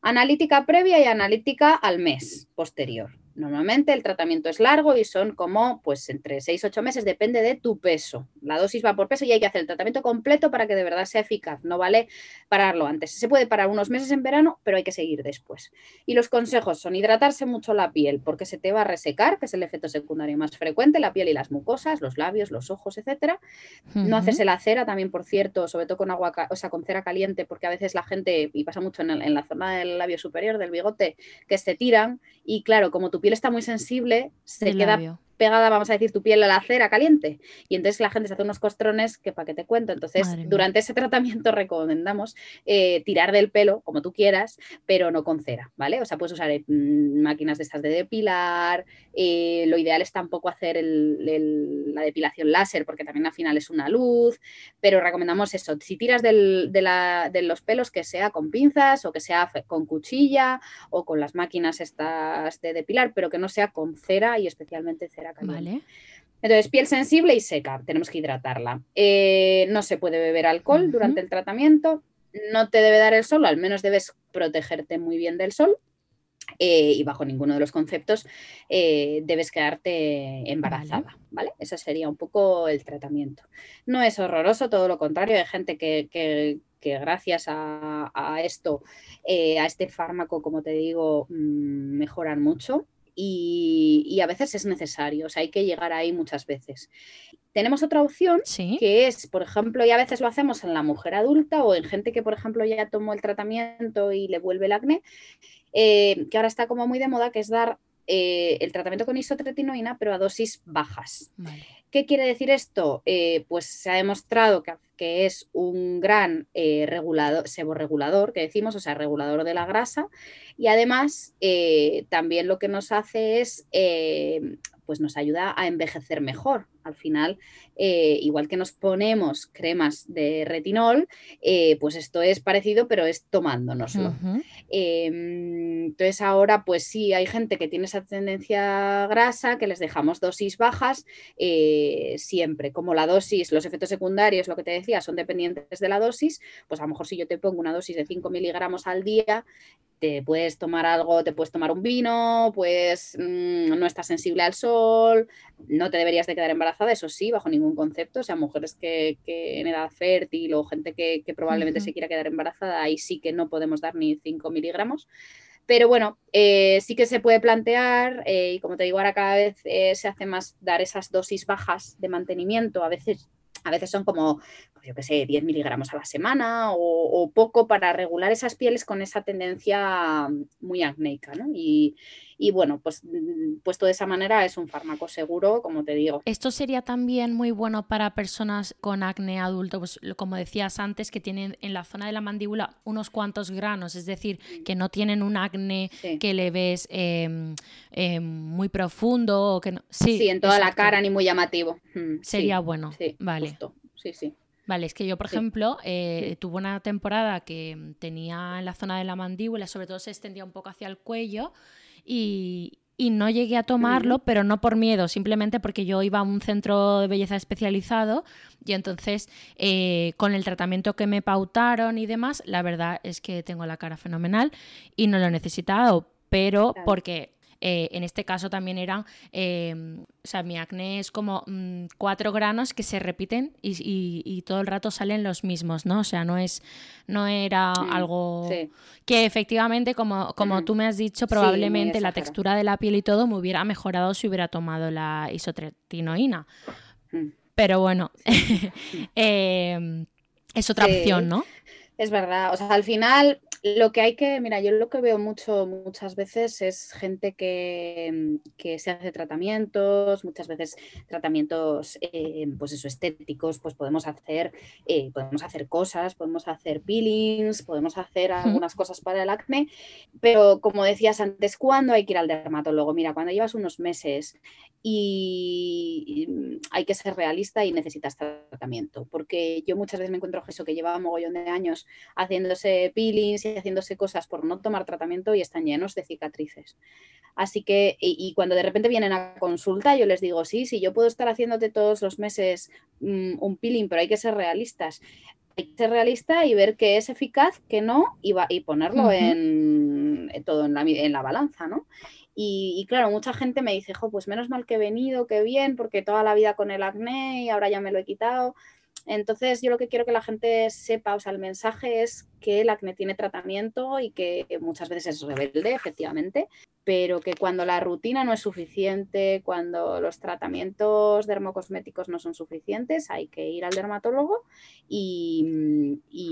Analítica previa y analítica al mes posterior. Normalmente el tratamiento es largo y son como pues entre 6 y 8 meses, depende de tu peso. La dosis va por peso y hay que hacer el tratamiento completo para que de verdad sea eficaz. No vale pararlo antes. Se puede parar unos meses en verano, pero hay que seguir después. Y los consejos son hidratarse mucho la piel porque se te va a resecar, que es el efecto secundario más frecuente, la piel y las mucosas, los labios, los ojos, etcétera. Uh -huh. No hacerse la cera también, por cierto, sobre todo con agua, o sea, con cera caliente, porque a veces la gente, y pasa mucho en, el, en la zona del labio superior, del bigote, que se tiran y claro, como tu piel está muy sensible, se El queda labio. Pegada, vamos a decir, tu piel a la cera caliente. Y entonces la gente se hace unos costrones que para qué te cuento. Entonces, Madre mía. durante ese tratamiento recomendamos eh, tirar del pelo, como tú quieras, pero no con cera, ¿vale? O sea, puedes usar eh, mm, máquinas de estas de depilar. eh, lo ideal es tampoco hacer el- el- la depilación láser, porque también al final es una luz. Pero recomendamos eso. Si tiras del- de, la- de los pelos, que sea con pinzas o que sea con cuchilla o con las máquinas estas de depilar, pero que no sea con cera y especialmente cera Vale. Entonces, piel sensible y seca, tenemos que hidratarla. Eh, no se puede beber alcohol durante el tratamiento, no te debe dar el sol, al menos debes protegerte muy bien del sol. eh, y bajo ninguno de los conceptos eh, debes quedarte embarazada, ¿vale? Ese sería un poco el tratamiento. No es horroroso, todo lo contrario, hay gente que, que- que gracias a, a esto, eh, a este fármaco, como te digo, mm, mejoran mucho y, y a veces es necesario, o sea, hay que llegar ahí muchas veces. Tenemos otra opción Sí. que es, por ejemplo, y a veces lo hacemos en la mujer adulta o en gente que, por ejemplo, ya tomó el tratamiento y le vuelve el acné, eh, que ahora está como muy de moda, que es dar eh, el tratamiento con isotretinoína, pero a dosis bajas. ¿Qué quiere decir esto? Eh, pues se ha demostrado que, que es un gran eh, regulador, seborregulador, que decimos, o sea, regulador de la grasa, y además también lo que nos hace es pues nos ayuda a envejecer mejor. Al final, eh, igual que nos ponemos cremas de retinol, eh, pues esto es parecido, pero es tomándonoslo. Em, entonces ahora, pues sí, hay gente que tiene esa tendencia grasa, que les dejamos dosis bajas eh, siempre. Como la dosis, los efectos secundarios, lo que te decía, son dependientes de la dosis, pues a lo mejor si yo te pongo una dosis de 5 miligramos al día, te puedes tomar algo, te puedes tomar un vino, pues mm, no estás sensible al sol, no te deberías de quedar embarazada, eso sí, bajo ningún concepto, o sea, mujeres que, en edad fértil o gente que, probablemente se quiera quedar embarazada, ahí sí que no podemos dar ni 5 miligramos. Pero bueno, eh, sí que se puede plantear, eh, y como te digo, ahora cada vez eh, se hace más dar esas dosis bajas de mantenimiento, a veces a veces son como, pues yo qué sé, 10 miligramos a la semana o, poco para regular esas pieles con esa tendencia muy acnéica, ¿no? Y, y bueno, pues mm, puesto de esa manera es un fármaco seguro, como te digo. Esto sería también muy bueno para personas con acné adulto, pues como decías antes, que tienen en la zona de la mandíbula unos cuantos granos, es decir, mm. que no tienen un acné que le ves em, em, muy profundo o que no... Sí, en toda la cara ni muy llamativo. Mm, sería bueno, vale. Sí, sí. Vale, es que yo, por ejemplo, eh, tuve una temporada que tenía en la zona de la mandíbula, sobre todo se extendía un poco hacia el cuello, y, no llegué a tomarlo, pero no por miedo, simplemente porque yo iba a un centro de belleza especializado y entonces eh, con el tratamiento que me pautaron y demás, la verdad es que tengo la cara fenomenal y no lo he necesitado, pero porque eh, en este caso también eran, em, o sea, mi acné es como mm, cuatro granos que se repiten y, todo el rato salen los mismos, ¿no? O sea, no es, no era mm, algo que efectivamente, como, como tú me has dicho, probablemente la textura de la piel y todo me hubiera mejorado si hubiera tomado la isotretinoína. Mm. Pero bueno, em, es otra opción, ¿no? Es verdad, o sea, al final lo que hay que, mira, yo lo que veo mucho, muchas veces es gente que, que se hace tratamientos, muchas veces tratamientos, eh, pues eso, estéticos, pues podemos hacer, eh, podemos hacer cosas, podemos hacer peelings, podemos hacer algunas cosas para el acné, pero como decías antes, ¿cuándo hay que ir al dermatólogo? Mira, cuando llevas unos meses y, hay que ser realista y necesitas tratamiento, porque yo muchas veces me encuentro eso que llevaba un mogollón de años haciéndose peelings y haciéndose cosas por no tomar tratamiento y están llenos de cicatrices. Así que, y, cuando de repente vienen a consulta, yo les digo, sí, sí, yo puedo estar haciéndote todos los meses mm, un peeling, pero hay que ser realistas. Hay que ser realista y ver qué es eficaz, qué no, y, y ponerlo en, todo en la, en la balanza, ¿no? Y, claro, mucha gente me dice, jo, pues menos mal que he venido, qué bien, porque toda la vida con el acné y ahora ya me lo he quitado. Entonces, yo lo que quiero que la gente sepa, o sea, el mensaje es que el acné tiene tratamiento y que muchas veces es rebelde, efectivamente, pero que cuando la rutina no es suficiente, cuando los tratamientos dermocosméticos no son suficientes, hay que ir al dermatólogo y,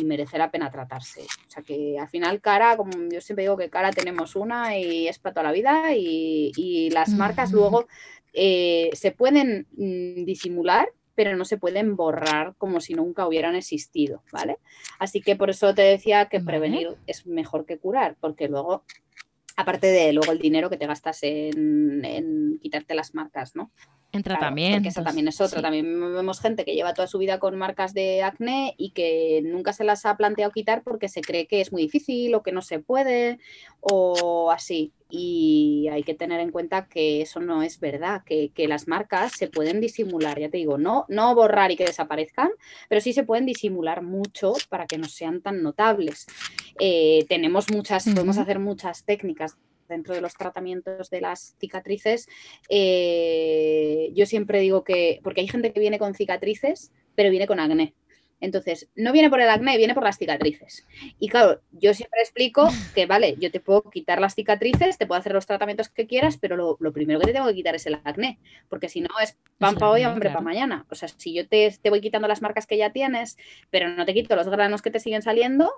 merece la pena tratarse. O sea, que al final cara, como yo siempre digo que cara tenemos una y es para toda la vida y, las marcas luego eh, se pueden mm, disimular pero no se pueden borrar como si nunca hubieran existido, ¿vale? Así que por eso te decía que prevenir es mejor que curar, porque luego, aparte de luego el dinero que te gastas en, quitarte las marcas, ¿no? En tratamiento. porque esa también es otra. También vemos gente que lleva toda su vida con marcas de acné y que nunca se las ha planteado quitar porque se cree que es muy difícil o que no se puede o así y hay que tener en cuenta que eso no es verdad, que, las marcas se pueden disimular, ya te digo, no, no borrar y que desaparezcan, pero sí se pueden disimular mucho para que no sean tan notables. Eh, tenemos muchas, podemos hacer muchas técnicas dentro de los tratamientos de las cicatrices. Eh, yo siempre digo que, porque hay gente que viene con cicatrices, pero viene con acné. Entonces, no viene por el acné, viene por las cicatrices. Y claro, yo siempre explico que, vale, yo te puedo quitar las cicatrices, te puedo hacer los tratamientos que quieras, pero lo, primero que te tengo que quitar es el acné, porque si no es pan para hoy, hambre para mañana. O sea, si yo te, te voy quitando las marcas que ya tienes, pero no te quito los granos que te siguen saliendo,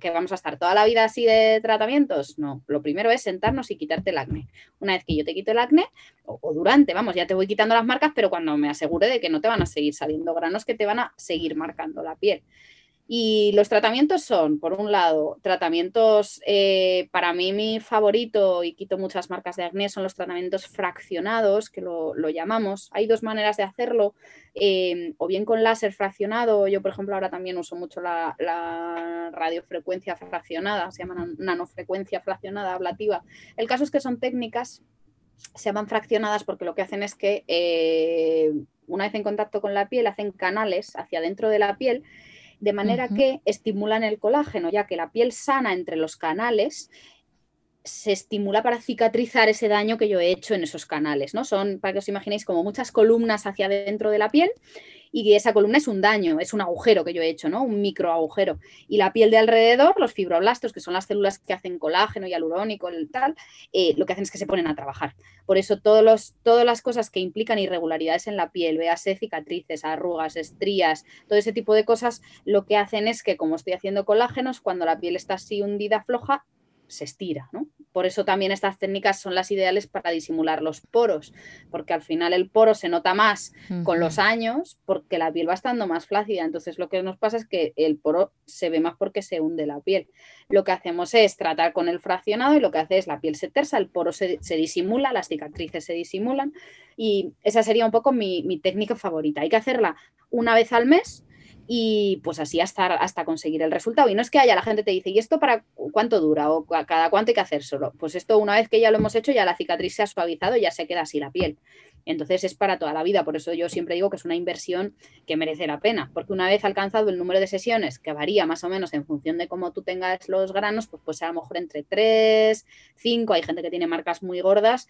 que vamos a estar toda la vida así de tratamientos. No, lo primero es sentarnos y quitarte el acné. Una vez que yo te quito el acné, o, durante, vamos, ya te voy quitando las marcas, pero cuando me asegure de que no te van a seguir saliendo granos que te van a seguir marcando la piel. Y los tratamientos son, por un lado, tratamientos, eh, para mí mi favorito, y quito muchas marcas de acné, son los tratamientos fraccionados, que lo, llamamos. Hay dos maneras de hacerlo, eh, o bien con láser fraccionado, yo por ejemplo ahora también uso mucho la, radiofrecuencia fraccionada, se llama nanofrecuencia fraccionada ablativa. El caso es que son técnicas se llaman fraccionadas porque lo que hacen es que eh, una vez en contacto con la piel hacen canales hacia dentro de la piel de manera que estimulan el colágeno, ya que la piel sana entre los canales se estimula para cicatrizar ese daño que yo he hecho en esos canales, ¿no? Son, para que os imaginéis, como muchas columnas hacia adentro de la piel y esa columna es un daño, es un agujero que yo he hecho, ¿no? Un micro agujero. Y la piel de alrededor, los fibroblastos, que son las células que hacen colágeno y alurónico y tal, eh, lo que hacen es que se ponen a trabajar. Por eso todos los, todas las cosas que implican irregularidades en la piel, véase cicatrices, arrugas, estrías, todo ese tipo de cosas, lo que hacen es que como estoy haciendo colágenos, cuando la piel está así hundida, floja, se estira, ¿no? Por eso también estas técnicas son las ideales para disimular los poros, porque al final el poro se nota más con los años porque la piel va estando más flácida. Entonces lo que nos pasa es que el poro se ve más porque se hunde la piel. Lo que hacemos es tratar con el fraccionado y lo que hace es la piel se tersa, el poro se, disimula, las cicatrices se disimulan y esa sería un poco mi, mi técnica favorita. Hay que hacerla una vez al mes y pues así hasta, hasta conseguir el resultado. Y no es que haya la gente te dice, ¿y esto para cuánto dura? o cada cuánto hay que hacer solo. Pues esto una vez que ya lo hemos hecho, ya la cicatriz se ha suavizado, ya se queda así la piel. Entonces es para toda la vida, por eso yo siempre digo que es una inversión que merece la pena, porque una vez alcanzado el número de sesiones, que varía más o menos en función de cómo tú tengas los granos, pues, pues a lo mejor entre 3, 5, hay gente que tiene marcas muy gordas,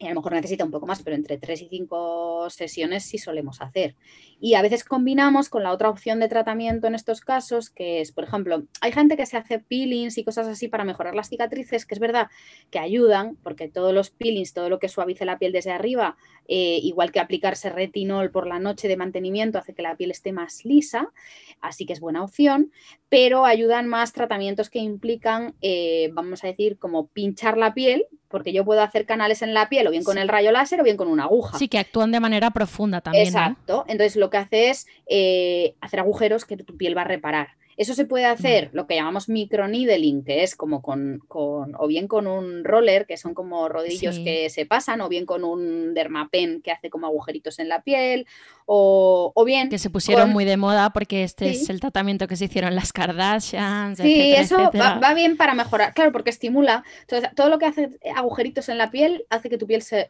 y a lo mejor necesita un poco más, pero entre 3 y 5 sesiones sí solemos hacer. Y a veces combinamos con la otra opción de tratamiento en estos casos, que es, por ejemplo, hay gente que se hace peelings y cosas así para mejorar las cicatrices, que es verdad que ayudan, porque todos los peelings, todo lo que suavice la piel desde arriba, eh, igual que aplicarse retinol por la noche de mantenimiento, hace que la piel esté más lisa, así que es buena opción, pero ayudan más tratamientos que implican, eh, vamos a decir, como pinchar la piel, porque yo puedo hacer canales en la piel o bien con el rayo láser o bien con una aguja. Sí, que actúan de manera profunda también. Exacto. Entonces lo que hace es eh, hacer agujeros que tu piel va a reparar. Eso se puede hacer, lo que llamamos microneedling, que es como con, o bien con un roller, que son como rodillos que se pasan, o bien con un dermapen que hace como agujeritos en la piel, o, bien... Que se pusieron muy de moda porque este es el tratamiento que se hicieron las Kardashians. Sí, eso Va, bien para mejorar, claro, porque estimula. Entonces, todo lo que hace agujeritos en la piel hace que tu piel se,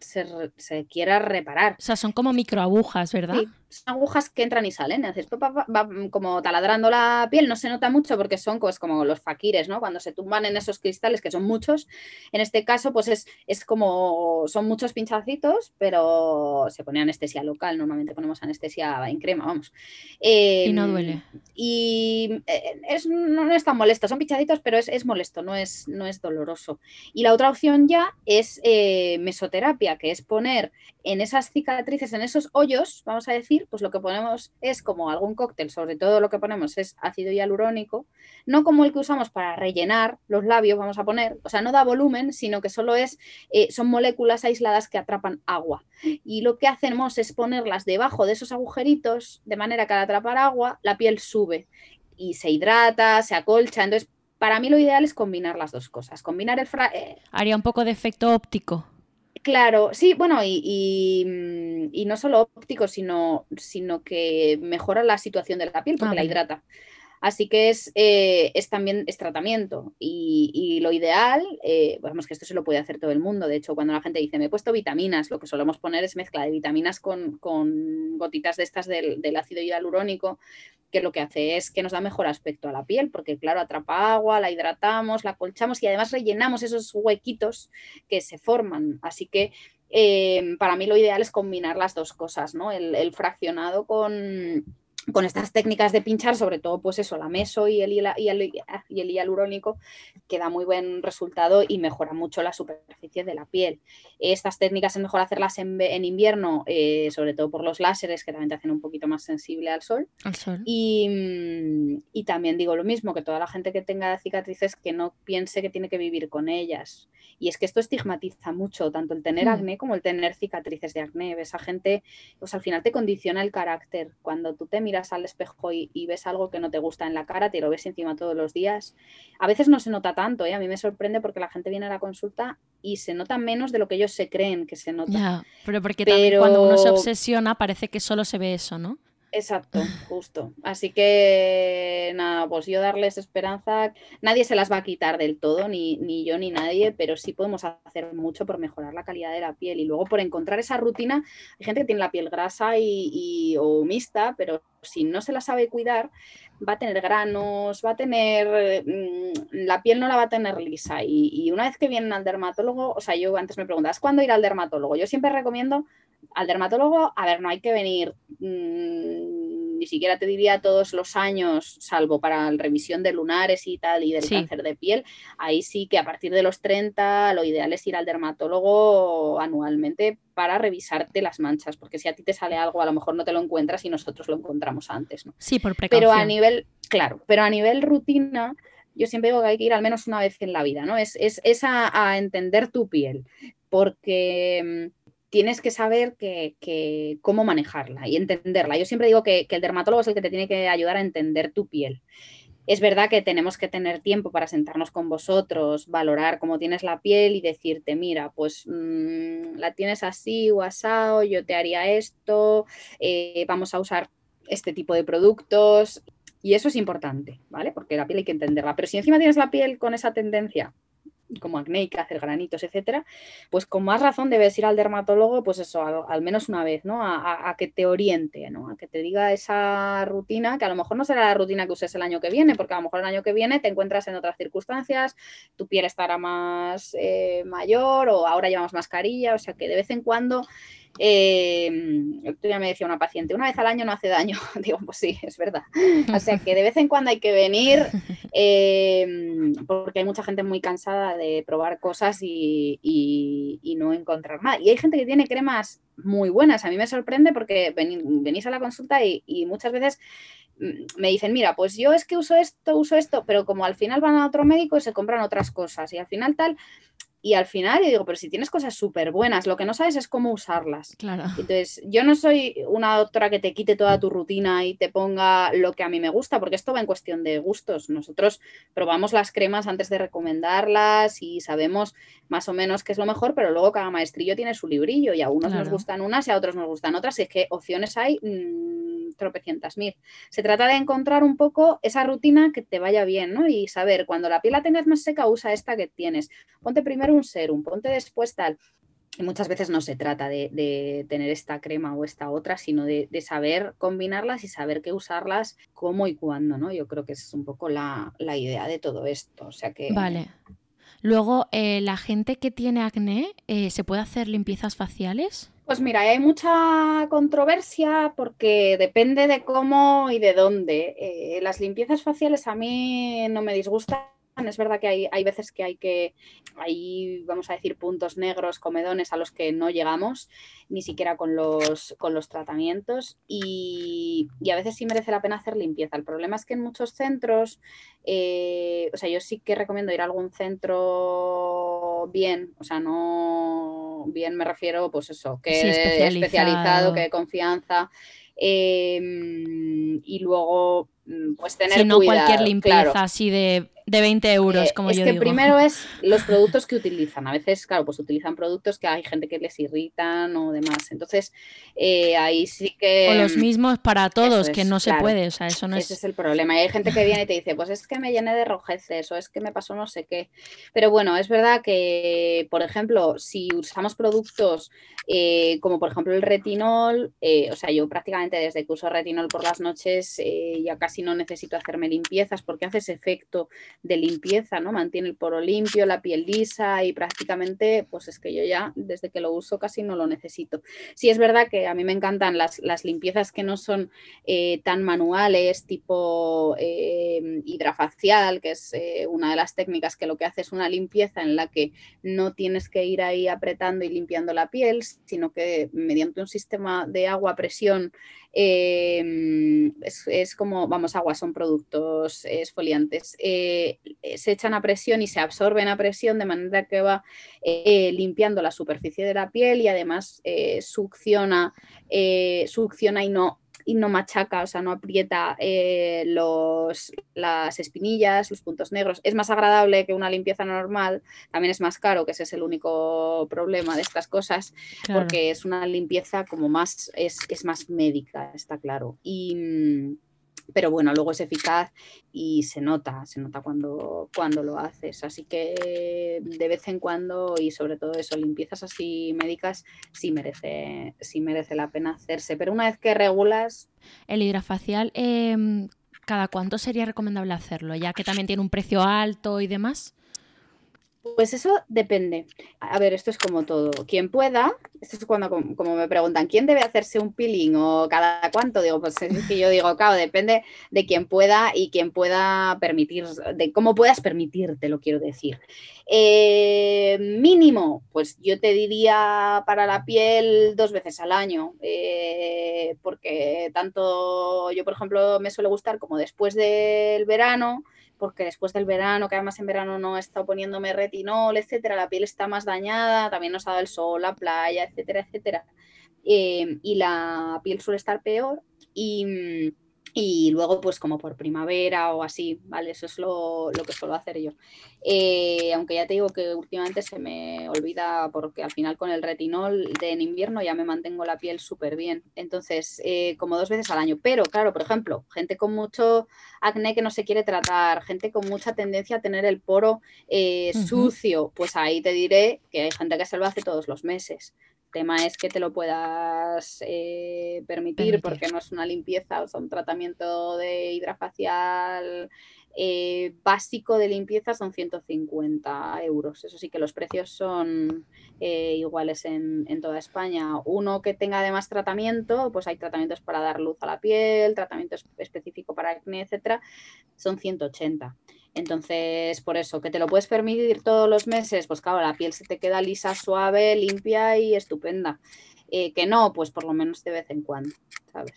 quiera reparar. O sea, son como microagujas, ¿verdad? Sí, son agujas que entran y salen. Haces va, como taladrando la piel, no se nota mucho porque son pues, como los faquires, ¿no? Cuando se tumban en esos cristales, que son muchos, en este caso, pues es, es como, son muchos pinchacitos, pero se pone anestesia local, normalmente ponemos anestesia en crema, vamos. y no em, duele. Y eh, es, no, es tan molesto, son pinchacitos, pero es, es, molesto, no es, no es doloroso. Y la otra opción ya es eh, mesoterapia, que es poner en esas cicatrices, en esos hoyos, vamos a decir, pues lo que ponemos es como algún cóctel, sobre todo lo que ponemos es ácido hialurónico, no como el que usamos para rellenar los labios, vamos a poner, o sea, no da volumen, sino que solo es, eh, son moléculas aisladas que atrapan agua. Y lo que hacemos es ponerlas debajo de esos agujeritos, de manera que al atrapar agua, la piel sube y se hidrata, se acolcha. Entonces, para mí lo ideal es combinar las dos cosas. Combinar el... Eh, Haría un poco de efecto óptico. Claro, sí, bueno, y, mm, no solo óptico, sino, sino que mejora la situación de la piel porque la hidrata. Así que es, eh, es también es tratamiento y, lo ideal, eh, vamos que esto se lo puede hacer todo el mundo, de hecho cuando la gente dice me he puesto vitaminas, lo que solemos poner es mezcla de vitaminas con, gotitas de estas del, ácido hialurónico, que lo que hace es que nos da mejor aspecto a la piel, porque claro, atrapa agua, la hidratamos, la colchamos y además rellenamos esos huequitos que se forman. Así que eh, para mí lo ideal es combinar las dos cosas, ¿no? el fraccionado con con estas técnicas de pinchar, sobre todo pues eso, la meso y el, y el, y el hialurónico, que da muy buen resultado y mejora mucho la superficie de la piel. Estas técnicas es mejor hacerlas en, invierno, eh, sobre todo por los láseres que también te hacen un poquito más sensible al sol. Al sol. Y, Y también digo lo mismo, que toda la gente que tenga cicatrices que no piense que tiene que vivir con ellas. Y es que esto estigmatiza mucho, tanto el tener hmm. acné como el tener cicatrices de acné. Esa gente, pues al final te condiciona el carácter. Cuando tú te miras al espejo y, ves algo que no te gusta en la cara, te lo ves encima todos los días. A veces no se nota tanto, ¿eh? a mí me sorprende porque la gente viene a la consulta y se nota menos de lo que ellos se creen que se nota. pero porque también cuando uno se obsesiona parece que solo se ve eso, ¿no? Exacto, justo. Así que nada, pues yo darles esperanza. Nadie se las va a quitar del todo, ni, ni, yo ni nadie, pero sí podemos hacer mucho por mejorar la calidad de la piel y luego por encontrar esa rutina. Hay gente que tiene la piel grasa y, o mixta, pero si no se la sabe cuidar, va a tener granos, va a tener, mm, la piel no la va a tener lisa. Y, una vez que vienen al dermatólogo, o sea, yo antes me preguntas, ¿cuándo ir al dermatólogo? Yo siempre recomiendo al dermatólogo, a ver, no hay que venir, mm, ni siquiera te diría todos los años, salvo para la revisión de lunares y tal, y del cáncer de piel, ahí sí que a partir de los 30 lo ideal es ir al dermatólogo anualmente para revisarte las manchas, porque si a ti te sale algo, a lo mejor no te lo encuentras y nosotros lo encontramos antes, ¿no? Sí, por precaución. Pero a nivel, claro, pero a nivel rutina, yo siempre digo que hay que ir al menos una vez en la vida, ¿no? Es, es, a entender tu piel, porque mm, tienes que saber que, cómo manejarla y entenderla. Yo siempre digo que, el dermatólogo es el que te tiene que ayudar a entender tu piel. Es verdad que tenemos que tener tiempo para sentarnos con vosotros, valorar cómo tienes la piel y decirte, mira, pues mm, la tienes así o asado, yo te haría esto, eh, vamos a usar este tipo de productos. Y eso es importante, ¿vale? Porque la piel hay que entenderla. Pero si encima tienes la piel con esa tendencia como acnéica, hacer granitos, etcétera, pues con más razón debes ir al dermatólogo, pues eso, al, menos una vez, ¿no? A, que te oriente, ¿no? A que te diga esa rutina, que a lo mejor no será la rutina que uses el año que viene, porque a lo mejor el año que viene te encuentras en otras circunstancias, tu piel estará más eh, mayor o ahora llevamos mascarilla, o sea que de vez en cuando eh, ya me decía una paciente, una vez al año no hace daño. Digo, pues sí, es verdad. O sea que de vez en cuando hay que venir em, porque hay mucha gente muy cansada de probar cosas y, no encontrar nada. Y hay gente que tiene cremas muy buenas. A mí me sorprende porque venís a la consulta y, y muchas veces mm, me dicen, mira, pues yo es que uso esto, uso esto, pero como al final van a otro médico y se compran otras cosas y al final tal, y al final yo digo, pero si tienes cosas súper buenas, lo que no sabes es cómo usarlas. Claro. Entonces, yo no soy una doctora que te quite toda tu rutina y te ponga lo que a mí me gusta, porque esto va en cuestión de gustos. Nosotros probamos las cremas antes de recomendarlas y sabemos más o menos qué es lo mejor, pero luego cada maestrillo tiene su librillo y a unos nos gustan unas y a otros nos gustan otras. Y es que opciones hay mmm, tropecientas mil. Se trata de encontrar un poco esa rutina que te vaya bien, ¿no? Y saber, cuando la piel la tengas más seca, usa esta que tienes. Ponte primero un serum, ponte después tal. Y muchas veces no se trata de, tener esta crema o esta otra, sino de, saber combinarlas y saber qué usarlas, cómo y cuándo, ¿no? Yo creo que es un poco la, idea de todo esto. O sea que. Vale. Luego, eh, ¿la gente que tiene acné eh, se puede hacer limpiezas faciales? Pues mira, hay mucha controversia porque depende de cómo y de dónde. Eh, las limpiezas faciales a mí no me disgustan es verdad que hay, hay, veces que hay que, hay, vamos a decir, puntos negros, comedones a los que no llegamos, ni siquiera con los, con los tratamientos, y, a veces sí merece la pena hacer limpieza. El problema es que en muchos centros, eh, o sea, yo sí que recomiendo ir a algún centro bien, o sea, no bien me refiero, pues eso, que especializado. especializado, que de confianza. Em, y luego, pues tener si no cualquier limpieza así de de 20 euros, eh, como yo digo. Es que primero es los productos que utilizan. A veces, claro, pues utilizan productos que hay gente que les irritan o demás. Entonces, eh, ahí sí que... O los mismos para todos, que no se puede. O sea, eso no Ese es... el problema. Y hay gente que viene y te dice, pues es que me llené de rojeces o es que me pasó no sé qué. Pero bueno, es verdad que, por ejemplo, si usamos productos eh, como por ejemplo el retinol, o sea, yo prácticamente desde que uso retinol por las noches ya casi no necesito hacerme limpiezas porque hace ese efecto de limpieza, ¿no? Mantiene el poro limpio, la piel lisa y prácticamente, pues es que yo ya desde que lo uso casi no lo necesito. Sí es verdad que a mí me encantan las, limpiezas que no son eh, tan manuales, tipo eh, hidrafacial, que es eh, una de las técnicas que lo que hace es una limpieza en la que no tienes que ir ahí apretando y limpiando la piel, sino que mediante un sistema de agua presión eh, es, como, vamos, agua, son productos esfoliantes. Eh, se echan a presión y se absorben a presión de manera que va limpiando la superficie de la piel y además succiona, succiona y no y no machaca, o sea, no aprieta eh, los, las espinillas, los puntos negros. Es más agradable que una limpieza normal, también es más caro, que ese es el único problema de estas cosas, porque es una limpieza como más, es, es más médica, está claro. Y mm, pero bueno, luego es eficaz y se nota, se nota cuando, cuando lo haces. Así que de vez en cuando y sobre todo eso, limpiezas así médicas, sí merece, sí merece la pena hacerse. Pero una vez que regulas... El hidrafacial, em, ¿cada cuánto sería recomendable hacerlo? Ya que también tiene un precio alto y demás. Pues eso depende. A ver, esto es como todo. Quien pueda, esto es cuando como, me preguntan, ¿quién debe hacerse un peeling o cada cuánto? Digo, pues es que yo digo, claro, depende de quien pueda y quien pueda permitir, de cómo puedas permitirte, lo quiero decir. Eh, mínimo, pues yo te diría para la piel dos veces al año, eh, porque tanto yo, por ejemplo, me suele gustar como después del verano porque después del verano, que además en verano no he estado poniéndome retinol, etcétera, la piel está más dañada, también nos ha dado el sol, la playa, etcétera, etcétera. Eh, y la piel suele estar peor y y luego, pues como por primavera o así, ¿vale? Eso es lo, que suelo hacer yo. Eh, aunque ya te digo que últimamente se me olvida porque al final con el retinol de en invierno ya me mantengo la piel súper bien. Entonces, eh, como dos veces al año. Pero claro, por ejemplo, gente con mucho acné que no se quiere tratar, gente con mucha tendencia a tener el poro eh, sucio, pues ahí te diré que hay gente que se lo hace todos los meses tema es que te lo puedas eh, permitir, porque no es una limpieza, o sea, un tratamiento de hidrafacial eh, básico de limpieza son 150 euros. Eso sí que los precios son eh, iguales en, en, toda España. Uno que tenga además tratamiento, pues hay tratamientos para dar luz a la piel, tratamiento específico para acné, etcétera, son 180. Entonces, por eso, que te lo puedes permitir todos los meses, pues claro, la piel se te queda lisa, suave, limpia y estupenda. Eh, que no, pues por lo menos de vez en cuando, ¿sabes?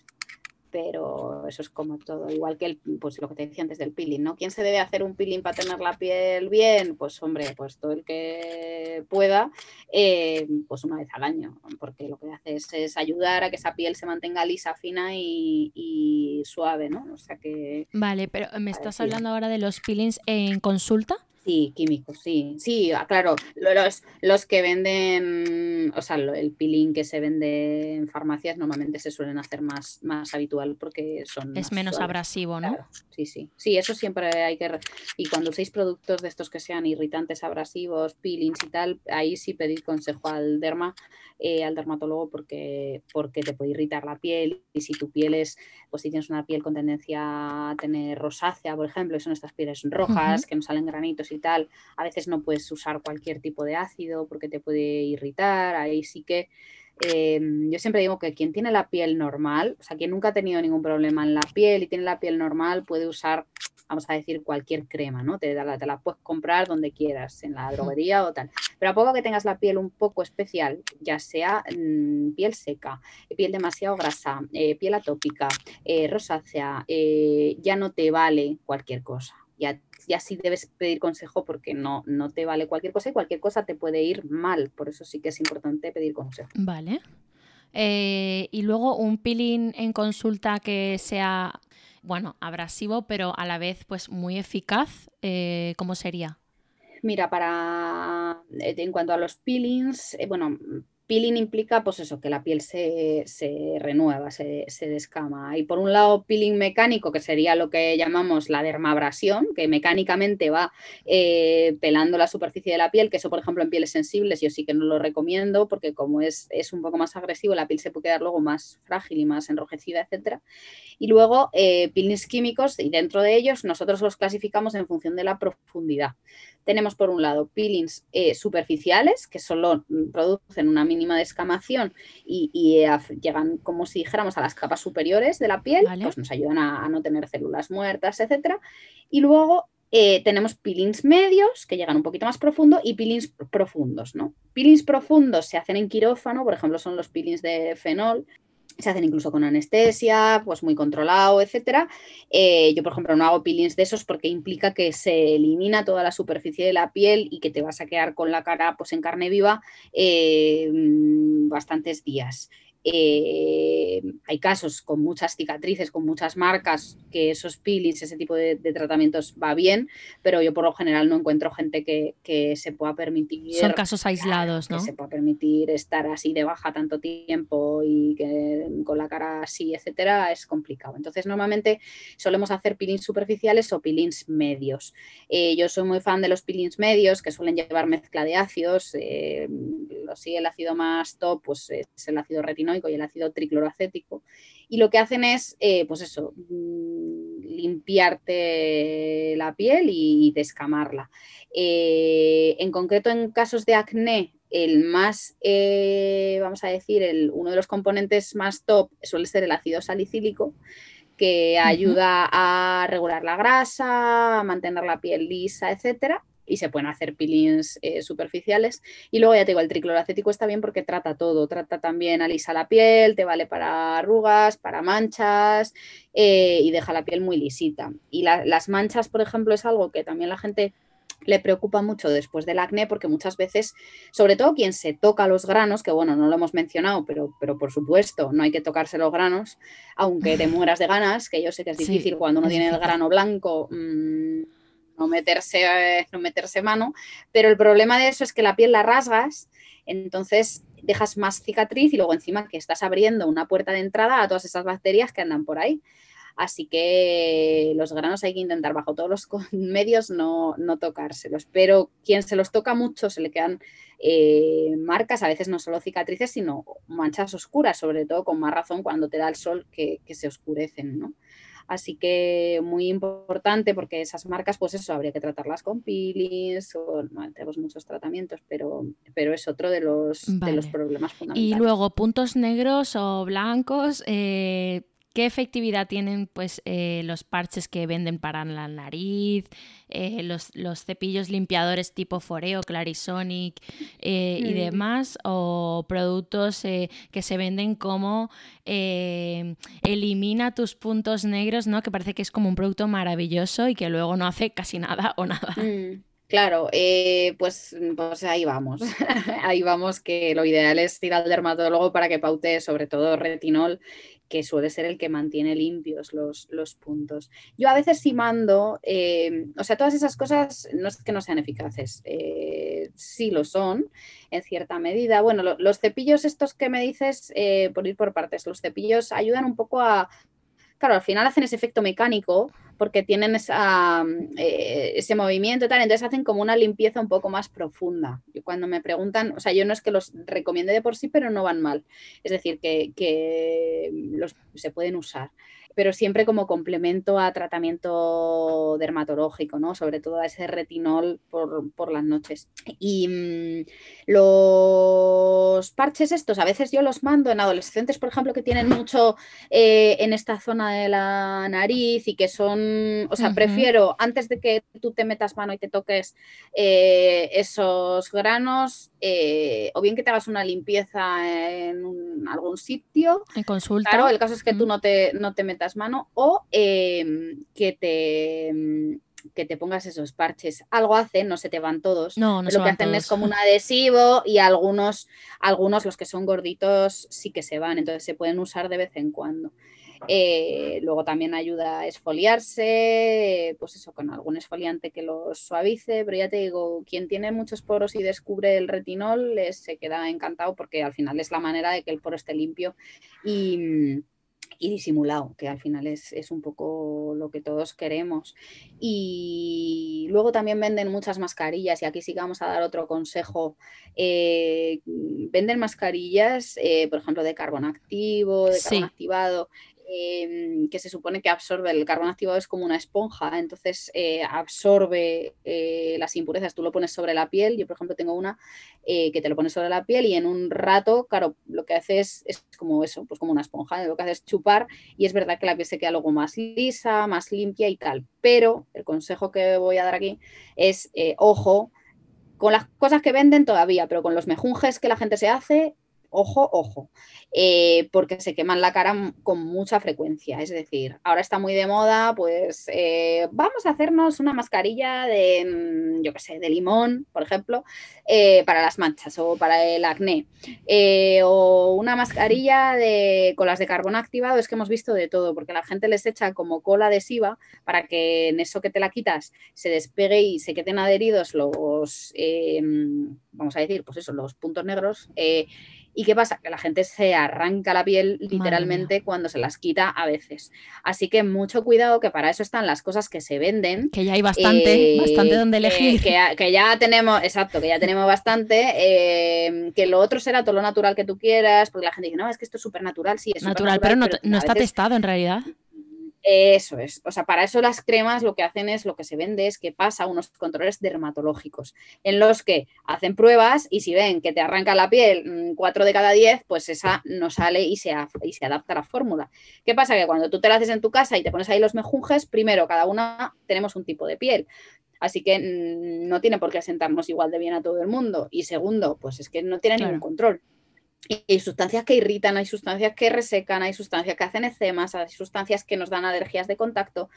Pero eso es como todo, igual que el, pues lo que te decía antes del peeling, ¿no? ¿Quién se debe hacer un peeling para tener la piel bien? Pues hombre, pues todo el que pueda, eh, pues una vez al año, porque lo que hace es, ayudar a que esa piel se mantenga lisa, fina y, suave, ¿no? O sea que... Vale, pero me estás hablando ahora de los peelings en consulta. Sí, químicos, sí. Sí, ah, claro, los, los que venden, o sea, el peeling que se vende en farmacias normalmente se suelen hacer más, más habitual porque son... Es menos abrasivo, ¿no? Sí, sí. Sí, eso siempre hay que... Y cuando uséis productos de estos que sean irritantes, abrasivos, peelings y tal, ahí sí pedir consejo al derma, eh, al dermatólogo porque, porque te puede irritar la piel y si tu piel es, pues si tienes una piel con tendencia a tener rosácea, por ejemplo, y son estas pieles rojas que no salen granitos y tal, a veces no puedes usar cualquier tipo de ácido porque te puede irritar, ahí sí que em, yo siempre digo que quien tiene la piel normal, o sea, quien nunca ha tenido ningún problema en la piel y tiene la piel normal, puede usar, vamos a decir, cualquier crema, ¿no? Te, la, te la puedes comprar donde quieras, en la droguería o tal. Pero a poco que tengas la piel un poco especial, ya sea mm, piel seca, piel demasiado grasa, eh, piel atópica, eh, rosácea, eh, ya no te vale cualquier cosa. Ya ya sí debes pedir consejo porque no, no te vale cualquier cosa y cualquier cosa te puede ir mal. Por eso sí que es importante pedir consejo. Vale. Eh, y luego un peeling en consulta que sea, bueno, abrasivo, pero a la vez pues muy eficaz, eh, ¿cómo sería? Mira, para eh, en cuanto a los peelings, bueno, peeling implica, pues eso, que la piel se, renueva, se, descama. Y por un lado, peeling mecánico, que sería lo que llamamos la dermabrasión, que mecánicamente va eh, pelando la superficie de la piel, que eso, por ejemplo, en pieles sensibles yo sí que no lo recomiendo, porque como es, es un poco más agresivo, la piel se puede quedar luego más frágil y más enrojecida, etc. Y luego, eh, peelings químicos, y dentro de ellos nosotros los clasificamos en función de la profundidad. Tenemos por un lado peelings eh, superficiales, que solo producen una mínima descamación y, eh, llegan como si dijéramos a las capas superiores de la piel, pues nos ayudan a, no tener células muertas, etc. Y luego eh, tenemos peelings medios que llegan un poquito más profundo y peelings profundos, ¿no? Peelings profundos se hacen en quirófano, por ejemplo, son los peelings de fenol, se hacen incluso con anestesia, pues muy controlado, etcétera. Eh, yo, por ejemplo, no hago peelings de esos porque implica que se elimina toda la superficie de la piel y que te vas a quedar con la cara pues, en carne viva eh, bastantes días. Eh, hay casos con muchas cicatrices, con muchas marcas, que esos peelings, ese tipo de, tratamientos va bien, pero yo por lo general no encuentro gente que, se pueda permitir. Son casos aislados, ¿no? Que se pueda permitir estar así de baja tanto tiempo y que con la cara así, etcétera, es complicado. Entonces, normalmente solemos hacer peelings superficiales o peelings medios. Eh, yo soy muy fan de los peelings medios que suelen llevar mezcla de ácidos. Eh, sí, el ácido más top pues, es el ácido retinoico y el ácido tricloroacético. Y lo que hacen es, eh, pues eso, mm, limpiarte la piel y descamarla. Eh, en concreto, en casos de acné, el más, eh, vamos a decir, el, uno de los componentes más top suele ser el ácido salicílico, que ayuda a regular la grasa, a mantener la piel lisa, etcétera y se pueden hacer peelings eh, superficiales. Y luego ya te digo, el tricloracético está bien porque trata todo, trata también alisa la piel, te vale para arrugas, para manchas eh, y deja la piel muy lisita. Y las manchas, por ejemplo, es algo que también la gente le preocupa mucho después del acné porque muchas veces, sobre todo quien se toca los granos, que bueno, no lo hemos mencionado, pero, pero por supuesto no hay que tocarse los granos, aunque te mueras de ganas, que yo sé que es difícil cuando uno tiene el grano blanco. Mm, no meterse, no meterse mano, pero el problema de eso es que la piel la rasgas, entonces dejas más cicatriz y luego encima que estás abriendo una puerta de entrada a todas esas bacterias que andan por ahí. Así que los granos hay que intentar bajo todos los medios no, no tocárselos. Pero quien se los toca mucho se le quedan eh, marcas, a veces no solo cicatrices, sino manchas oscuras, sobre todo con más razón cuando te da el sol que, que se oscurecen. ¿no? Así que muy importante porque esas marcas, pues eso, habría que tratarlas con peelings o tenemos muchos tratamientos, pero, pero es otro de los, de los problemas fundamentales. Y luego puntos negros o blancos, eh, ¿Qué efectividad tienen pues, eh, los parches que venden para la nariz, eh, los, cepillos limpiadores tipo Foreo, Clarisonic eh, y mm. demás? ¿O productos que se venden como elimina tus puntos negros, ¿no? que parece que es como un producto maravilloso y que luego no hace casi nada o nada? Mm. Claro, pues, pues ahí vamos. ahí vamos que lo ideal es ir al dermatólogo para que paute sobre todo retinol que suele ser el que mantiene limpios los, puntos. Yo a veces sí mando, eh, o sea, todas esas cosas no es que no sean eficaces, eh, sí lo son en cierta medida. Bueno, los cepillos estos que me dices, eh, por ir por partes, los cepillos ayudan un poco a claro, al final hacen ese efecto mecánico porque tienen eh, ese movimiento y tal, entonces hacen como una limpieza un poco más profunda. Y cuando me preguntan, o sea, yo no es que los recomiende de por sí, pero no van mal. Es decir, que, los, se pueden usar pero siempre como complemento a tratamiento dermatológico, ¿no? Sobre todo a ese retinol por, las noches. Y mm, los parches estos, a veces yo los mando en adolescentes, por ejemplo, que tienen mucho eh, en esta zona de la nariz y que son, o sea, prefiero antes de que tú te metas mano y te toques eh, esos granos, eh, o bien que te hagas una limpieza en algún sitio. En consulta. Claro, el caso es que tú no te, no te metas mano o em, que te que te pongas esos parches. Algo hacen, no se te van todos. No, no Lo que hacen es como un adhesivo y algunos, algunos, los que son gorditos, sí que se van. Entonces se pueden usar de vez en cuando. Eh, luego también ayuda a esfoliarse, pues eso, con algún esfoliante que lo suavice, pero ya te digo, quien tiene muchos poros y descubre el retinol se queda encantado porque al final es la manera de que el poro esté limpio y, disimulado, que al final es, un poco lo que todos queremos. Y luego también venden muchas mascarillas, y aquí sí que vamos a dar otro consejo. Eh, venden mascarillas, eh, por ejemplo, de carbón activo, de carbón activado, Em, que se supone que absorbe, el carbón activado es como una esponja, entonces eh, absorbe eh, las impurezas, tú lo pones sobre la piel, yo por ejemplo tengo una eh, que te lo pones sobre la piel y en un rato, claro, lo que hace es, como eso, pues como una esponja, lo que hace es chupar y es verdad que la piel se queda luego más lisa, más limpia y tal, pero el consejo que voy a dar aquí es, ojo, con las cosas que venden todavía, pero con los mejunjes que la gente se hace, ojo, ojo, eh, porque se queman la cara con mucha frecuencia. Es decir, ahora está muy de moda, pues eh, vamos a hacernos una mascarilla de, mm, yo qué sé, de limón, por ejemplo, eh, para las manchas o para el acné, o una mascarilla de colas de carbón activado, es que hemos visto de todo, porque la gente les echa como cola adhesiva para que en eso que te la quitas se despegue y se queden adheridos los, vamos a decir, pues eso, los puntos negros. ¿Y qué pasa? Que la gente se arranca la piel literalmente cuando se las quita a veces. Así que mucho cuidado, que para eso están las cosas que se venden. Que ya hay bastante, eh, bastante donde elegir. Que, ya tenemos, exacto, que ya tenemos bastante. Eh, que lo otro será todo lo natural que tú quieras, porque la gente dice, no, es que esto es súper natural, sí, es natural, pero no, no está testado en realidad. Eso es. O sea, para eso las cremas lo que hacen es, lo que se vende es que pasa unos controles dermatológicos en los que hacen pruebas y si ven que te arranca la piel 4 mm, de cada 10, pues esa no sale y se, y se adapta a la fórmula. ¿Qué pasa? Que cuando tú te la haces en tu casa y te pones ahí los mejunjes, primero, cada una tenemos un tipo de piel. Así que mm, no tiene por qué sentarnos igual de bien a todo el mundo. Y segundo, pues es que no tiene ningún control hay sustancias que irritan, hay sustancias que resecan, hay sustancias que hacen ecemas, hay sustancias que nos dan alergias de contacto.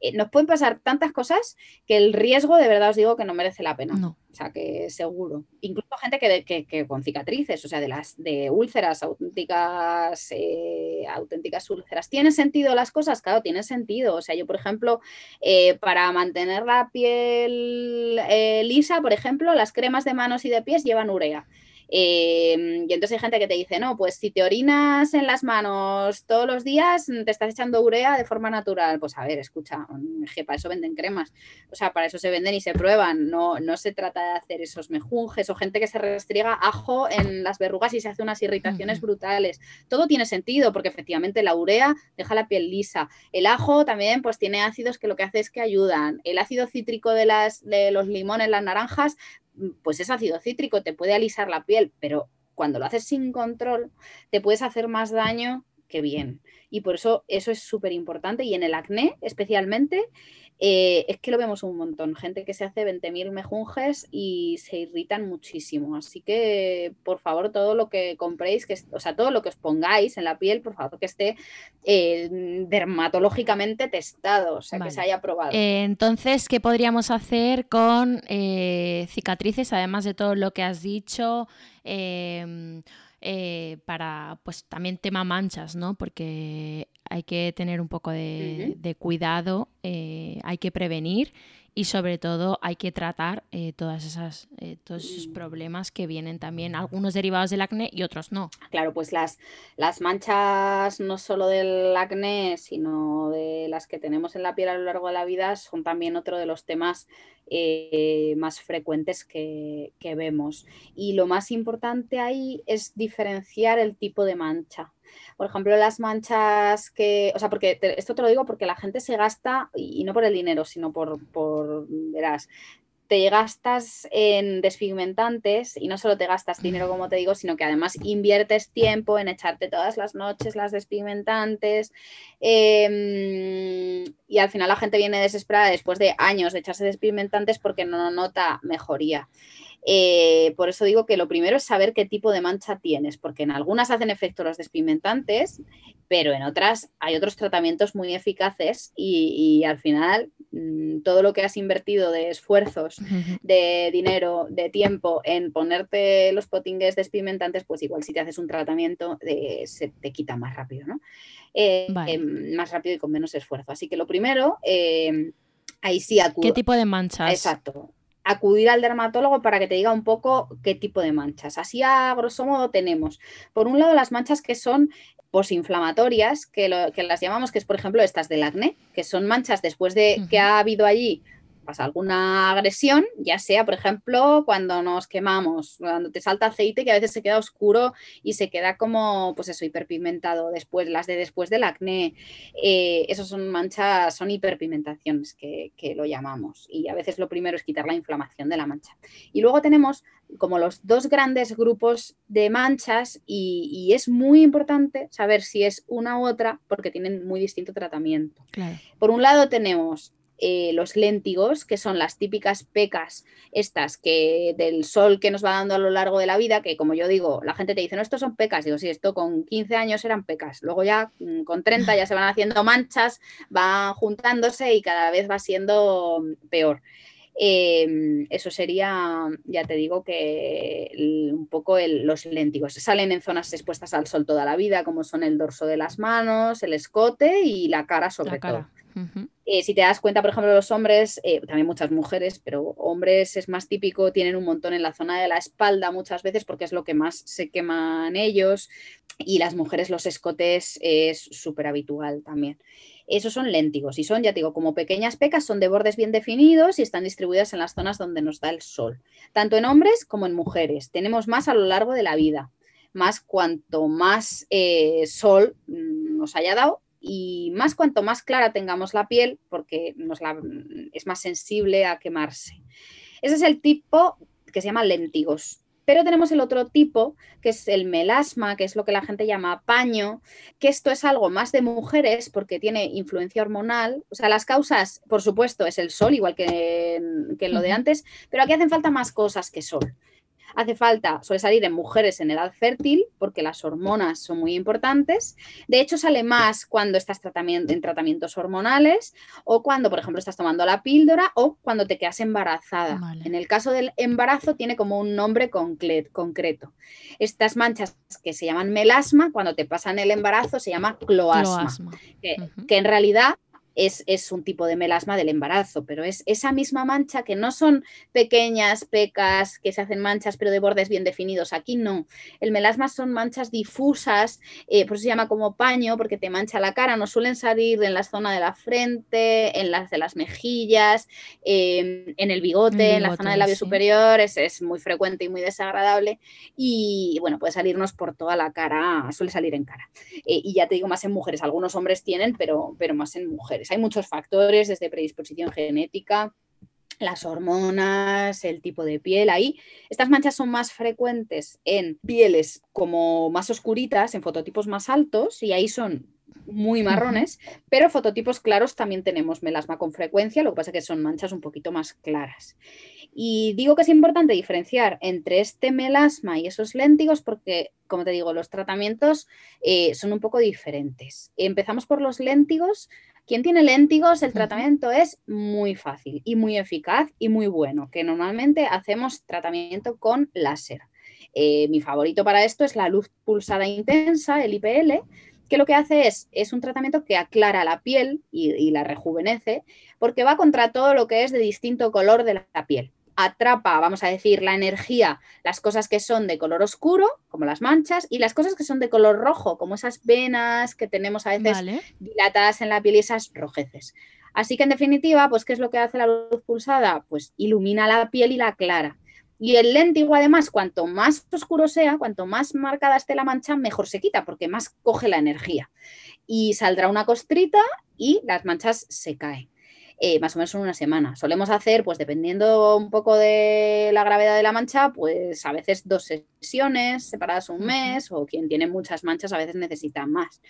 Eh, nos pueden pasar tantas cosas que el riesgo, de verdad os digo, que no merece la pena. No. O sea, que seguro. Incluso gente que, que, con cicatrices, o sea, de las de úlceras, auténticas, eh, auténticas úlceras. ¿Tiene sentido las cosas? Claro, tiene sentido. O sea, yo, por ejemplo, eh, para mantener la piel lisa, por ejemplo, las cremas de manos y de pies llevan urea. Em, y entonces hay gente que te dice, no, pues si te orinas en las manos todos los días, te estás echando urea de forma natural. Pues a ver, escucha, que para eso venden cremas. O sea, para eso se venden y se prueban. No, no se trata de hacer esos mejunjes o gente que se restriega ajo en las verrugas y se hace unas irritaciones brutales. Todo tiene sentido porque efectivamente la urea deja la piel lisa. El ajo también pues tiene ácidos que lo que hace es que ayudan. El ácido cítrico de, las, de los limones, las naranjas, pues es ácido cítrico, te puede alisar la piel, pero cuando lo haces sin control, te puedes hacer más daño que bien. Y por eso eso es súper importante. Y en el acné especialmente, eh, es que lo vemos un montón. Gente que se hace 20.000 mejunjes y se irritan muchísimo. Así que, por favor, todo lo que compréis, que, o sea, todo lo que os pongáis en la piel, por favor, que esté eh, dermatológicamente testado, o sea, que se haya probado. Eh, entonces, ¿qué podríamos hacer con cicatrices, además de todo lo que has dicho? Eh, para pues también tema manchas, ¿no? Porque hay que tener un poco de, cuidado, eh, hay que prevenir y sobre todo hay que tratar eh, todas esas, eh, todos esos problemas que vienen también, algunos derivados del acné y otros no. Claro, pues las, las manchas no solo del acné, sino de las que tenemos en la piel a lo largo de la vida son también otro de los temas eh, más frecuentes que, que vemos. Y lo más importante ahí es diferenciar el tipo de mancha. Por ejemplo, las manchas que, o sea, porque esto te lo digo porque la gente se gasta, y, no por el dinero, sino por, verás, te gastas en despigmentantes y no solo te gastas dinero, como te digo, sino que además inviertes tiempo en echarte todas las noches las despigmentantes em, y al final la gente viene desesperada después de años de echarse despigmentantes porque no nota mejoría. Eh, por eso digo que lo primero es saber qué tipo de mancha tienes, porque en algunas hacen efecto los despigmentantes, pero en otras hay otros tratamientos muy eficaces y, al final mm, todo lo que has invertido de esfuerzos, de dinero, de tiempo en ponerte los potingues despigmentantes, pues igual si te haces un tratamiento se te quita más rápido, ¿no? Eh, em, más rápido y con menos esfuerzo. Así que lo primero, ahí sí acudo. ¿Qué tipo de manchas? Exacto acudir al dermatólogo para que te diga un poco qué tipo de manchas. Así a grosso modo tenemos, por un lado, las manchas que son posinflamatorias, que, lo, que las llamamos, que es por ejemplo estas del acné, que son manchas después de que ha habido allí pasa alguna agresión, ya sea, por ejemplo, cuando nos quemamos, cuando te salta aceite que a veces se queda oscuro y se queda como, pues eso, hiperpigmentado después, las de después del acné, eh, esos son manchas, son hiperpigmentaciones que, lo llamamos y a veces lo primero es quitar la inflamación de la mancha. Y luego tenemos como los dos grandes grupos de manchas y, es muy importante saber si es una u otra porque tienen muy distinto tratamiento. Por un lado tenemos eh, los léntigos, que son las típicas pecas estas que del sol que nos va dando a lo largo de la vida, que como yo digo, la gente te dice, no, estos son pecas. Digo, sí, esto con 15 años eran pecas. Luego ya mm, con 30 ya se van haciendo manchas, van juntándose y cada vez va siendo peor. Em, eso sería, ya te digo, que un poco los léntigos. Salen en zonas expuestas al sol toda la vida, como son el dorso de las manos, el escote y la cara sobre todo. Eh, si te das cuenta, por ejemplo, los hombres, eh, también muchas mujeres, pero hombres es más típico, tienen un montón en la zona de la espalda muchas veces porque es lo que más se queman ellos y las mujeres los escotes es súper habitual también. Esos son léntigos y son, ya digo, como pequeñas pecas, son de bordes bien definidos y están distribuidas en las zonas donde nos da el sol, tanto en hombres como en mujeres. Tenemos más a lo largo de la vida, más cuanto más eh, sol mm, nos haya dado, y más cuanto más clara tengamos la piel, porque nos la, es más sensible a quemarse. Ese es el tipo que se llama léntigos. Pero tenemos el otro tipo, que es el melasma, que es lo que la gente llama paño, que esto es algo más de mujeres porque tiene influencia hormonal. O sea, las causas, por supuesto, es el sol, igual que, que lo de antes, pero aquí hacen falta más cosas que sol. Hace falta, suele salir en mujeres en edad fértil porque las hormonas son muy importantes. De hecho, sale más cuando estás en tratamientos hormonales o cuando, por ejemplo, estás tomando la píldora o cuando te quedas embarazada. En el caso del embarazo tiene como un nombre concreto. Estas manchas que se llaman melasma, cuando te pasan el embarazo se llama cloasma, que en realidad es, un tipo de melasma del embarazo, pero es esa misma mancha que no son pequeñas pecas que se hacen manchas pero de bordes bien definidos. Aquí no. El melasma son manchas difusas, eh, por eso se llama como paño, porque te mancha la cara. No suelen salir en la zona de la frente, en las de las mejillas, em, en el bigote, en la zona del labio superior. Es, muy frecuente y muy desagradable. Y bueno, puede salirnos por toda la cara, suele salir en cara. Eh, y ya te digo, más en mujeres. Algunos hombres tienen, pero, pero más en mujeres. Hay muchos factores, desde predisposición genética, las hormonas, el tipo de piel. Ahí estas manchas son más frecuentes en pieles como más oscuritas, en fototipos más altos, y ahí son muy marrones, pero fototipos claros también tenemos melasma con frecuencia, lo que pasa es que son manchas un poquito más claras. Y digo que es importante diferenciar entre este melasma y esos léntigos porque, como te digo, los tratamientos eh, son un poco diferentes. Empezamos por los léntigos. Quien tiene léntigos, el tratamiento es muy fácil y muy eficaz y muy bueno, que normalmente hacemos tratamiento con láser. Eh, mi favorito para esto es la luz pulsada intensa, el IPL, que lo que hace es, es un tratamiento que aclara la piel y, la rejuvenece, porque va contra todo lo que es de distinto color de la piel atrapa, vamos a decir, la energía, las cosas que son de color oscuro, como las manchas, y las cosas que son de color rojo, como esas venas que tenemos a veces dilatadas en la piel y esas rojeces. Así que en definitiva, pues, ¿qué es lo que hace la luz pulsada? Pues ilumina la piel y la aclara. Y el léntigo, además, cuanto más oscuro sea, cuanto más marcada esté la mancha, mejor se quita, porque más coge la energía. Y saldrá una costrita y las manchas se caen. Eh, más o menos en una semana. Solemos hacer, pues dependiendo un poco de la gravedad de la mancha, pues a veces dos sesiones separadas un mes, o quien tiene muchas manchas a veces necesita más.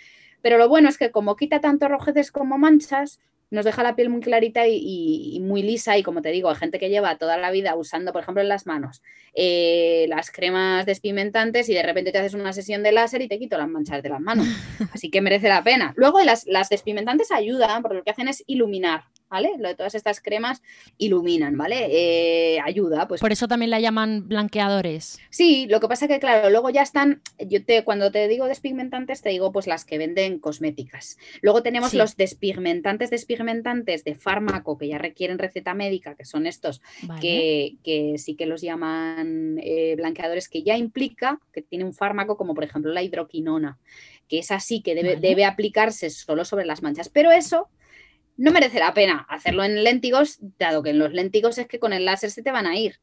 Pero lo bueno es que como quita tanto rojeces como manchas, nos deja la piel muy clarita y, muy lisa y como te digo, hay gente que lleva toda la vida usando, por ejemplo, en las manos eh, las cremas despigmentantes y de repente te haces una sesión de láser y te quito las manchas de las manos. Así que merece la pena. Luego las, las despigmentantes ayudan porque lo que hacen es iluminar. ¿Vale? Lo de todas estas cremas iluminan, ¿vale? Eh, ayuda, pues. Por eso también la llaman blanqueadores. Sí, lo que pasa que, claro, luego ya están. Yo te, cuando te digo despigmentantes, te digo pues las que venden cosméticas. Luego tenemos los despigmentantes, despigmentantes de fármaco que ya requieren receta médica, que son estos que, que sí que los llaman eh, blanqueadores que ya implica que tiene un fármaco como por ejemplo la hidroquinona, que es así que debe, debe aplicarse solo sobre las manchas. Pero eso no merece la pena hacerlo en léntigos, dado que en los léntigos es que con el láser se te van a ir.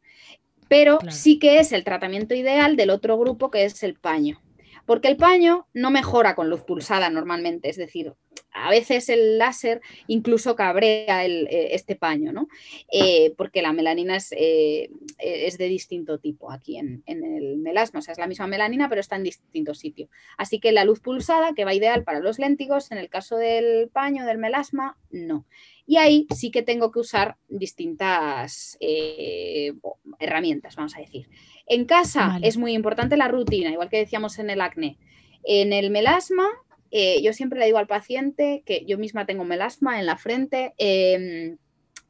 Pero sí que es el tratamiento ideal del otro grupo que es el paño. Porque el paño no mejora con luz pulsada normalmente, es decir, a veces el láser incluso cabrea eh, este paño, ¿no? Eh, porque la melanina es, eh, es, de distinto tipo aquí en, el melasma, o sea, es la misma melanina, pero está en distinto sitio. Así que la luz pulsada, que va ideal para los léntigos, en el caso del paño, del melasma, no. Y ahí sí que tengo que usar distintas herramientas, vamos a decir. En casa es muy importante la rutina, igual que decíamos en el acné. En el melasma eh, yo siempre le digo al paciente que yo misma tengo melasma en la frente. Em,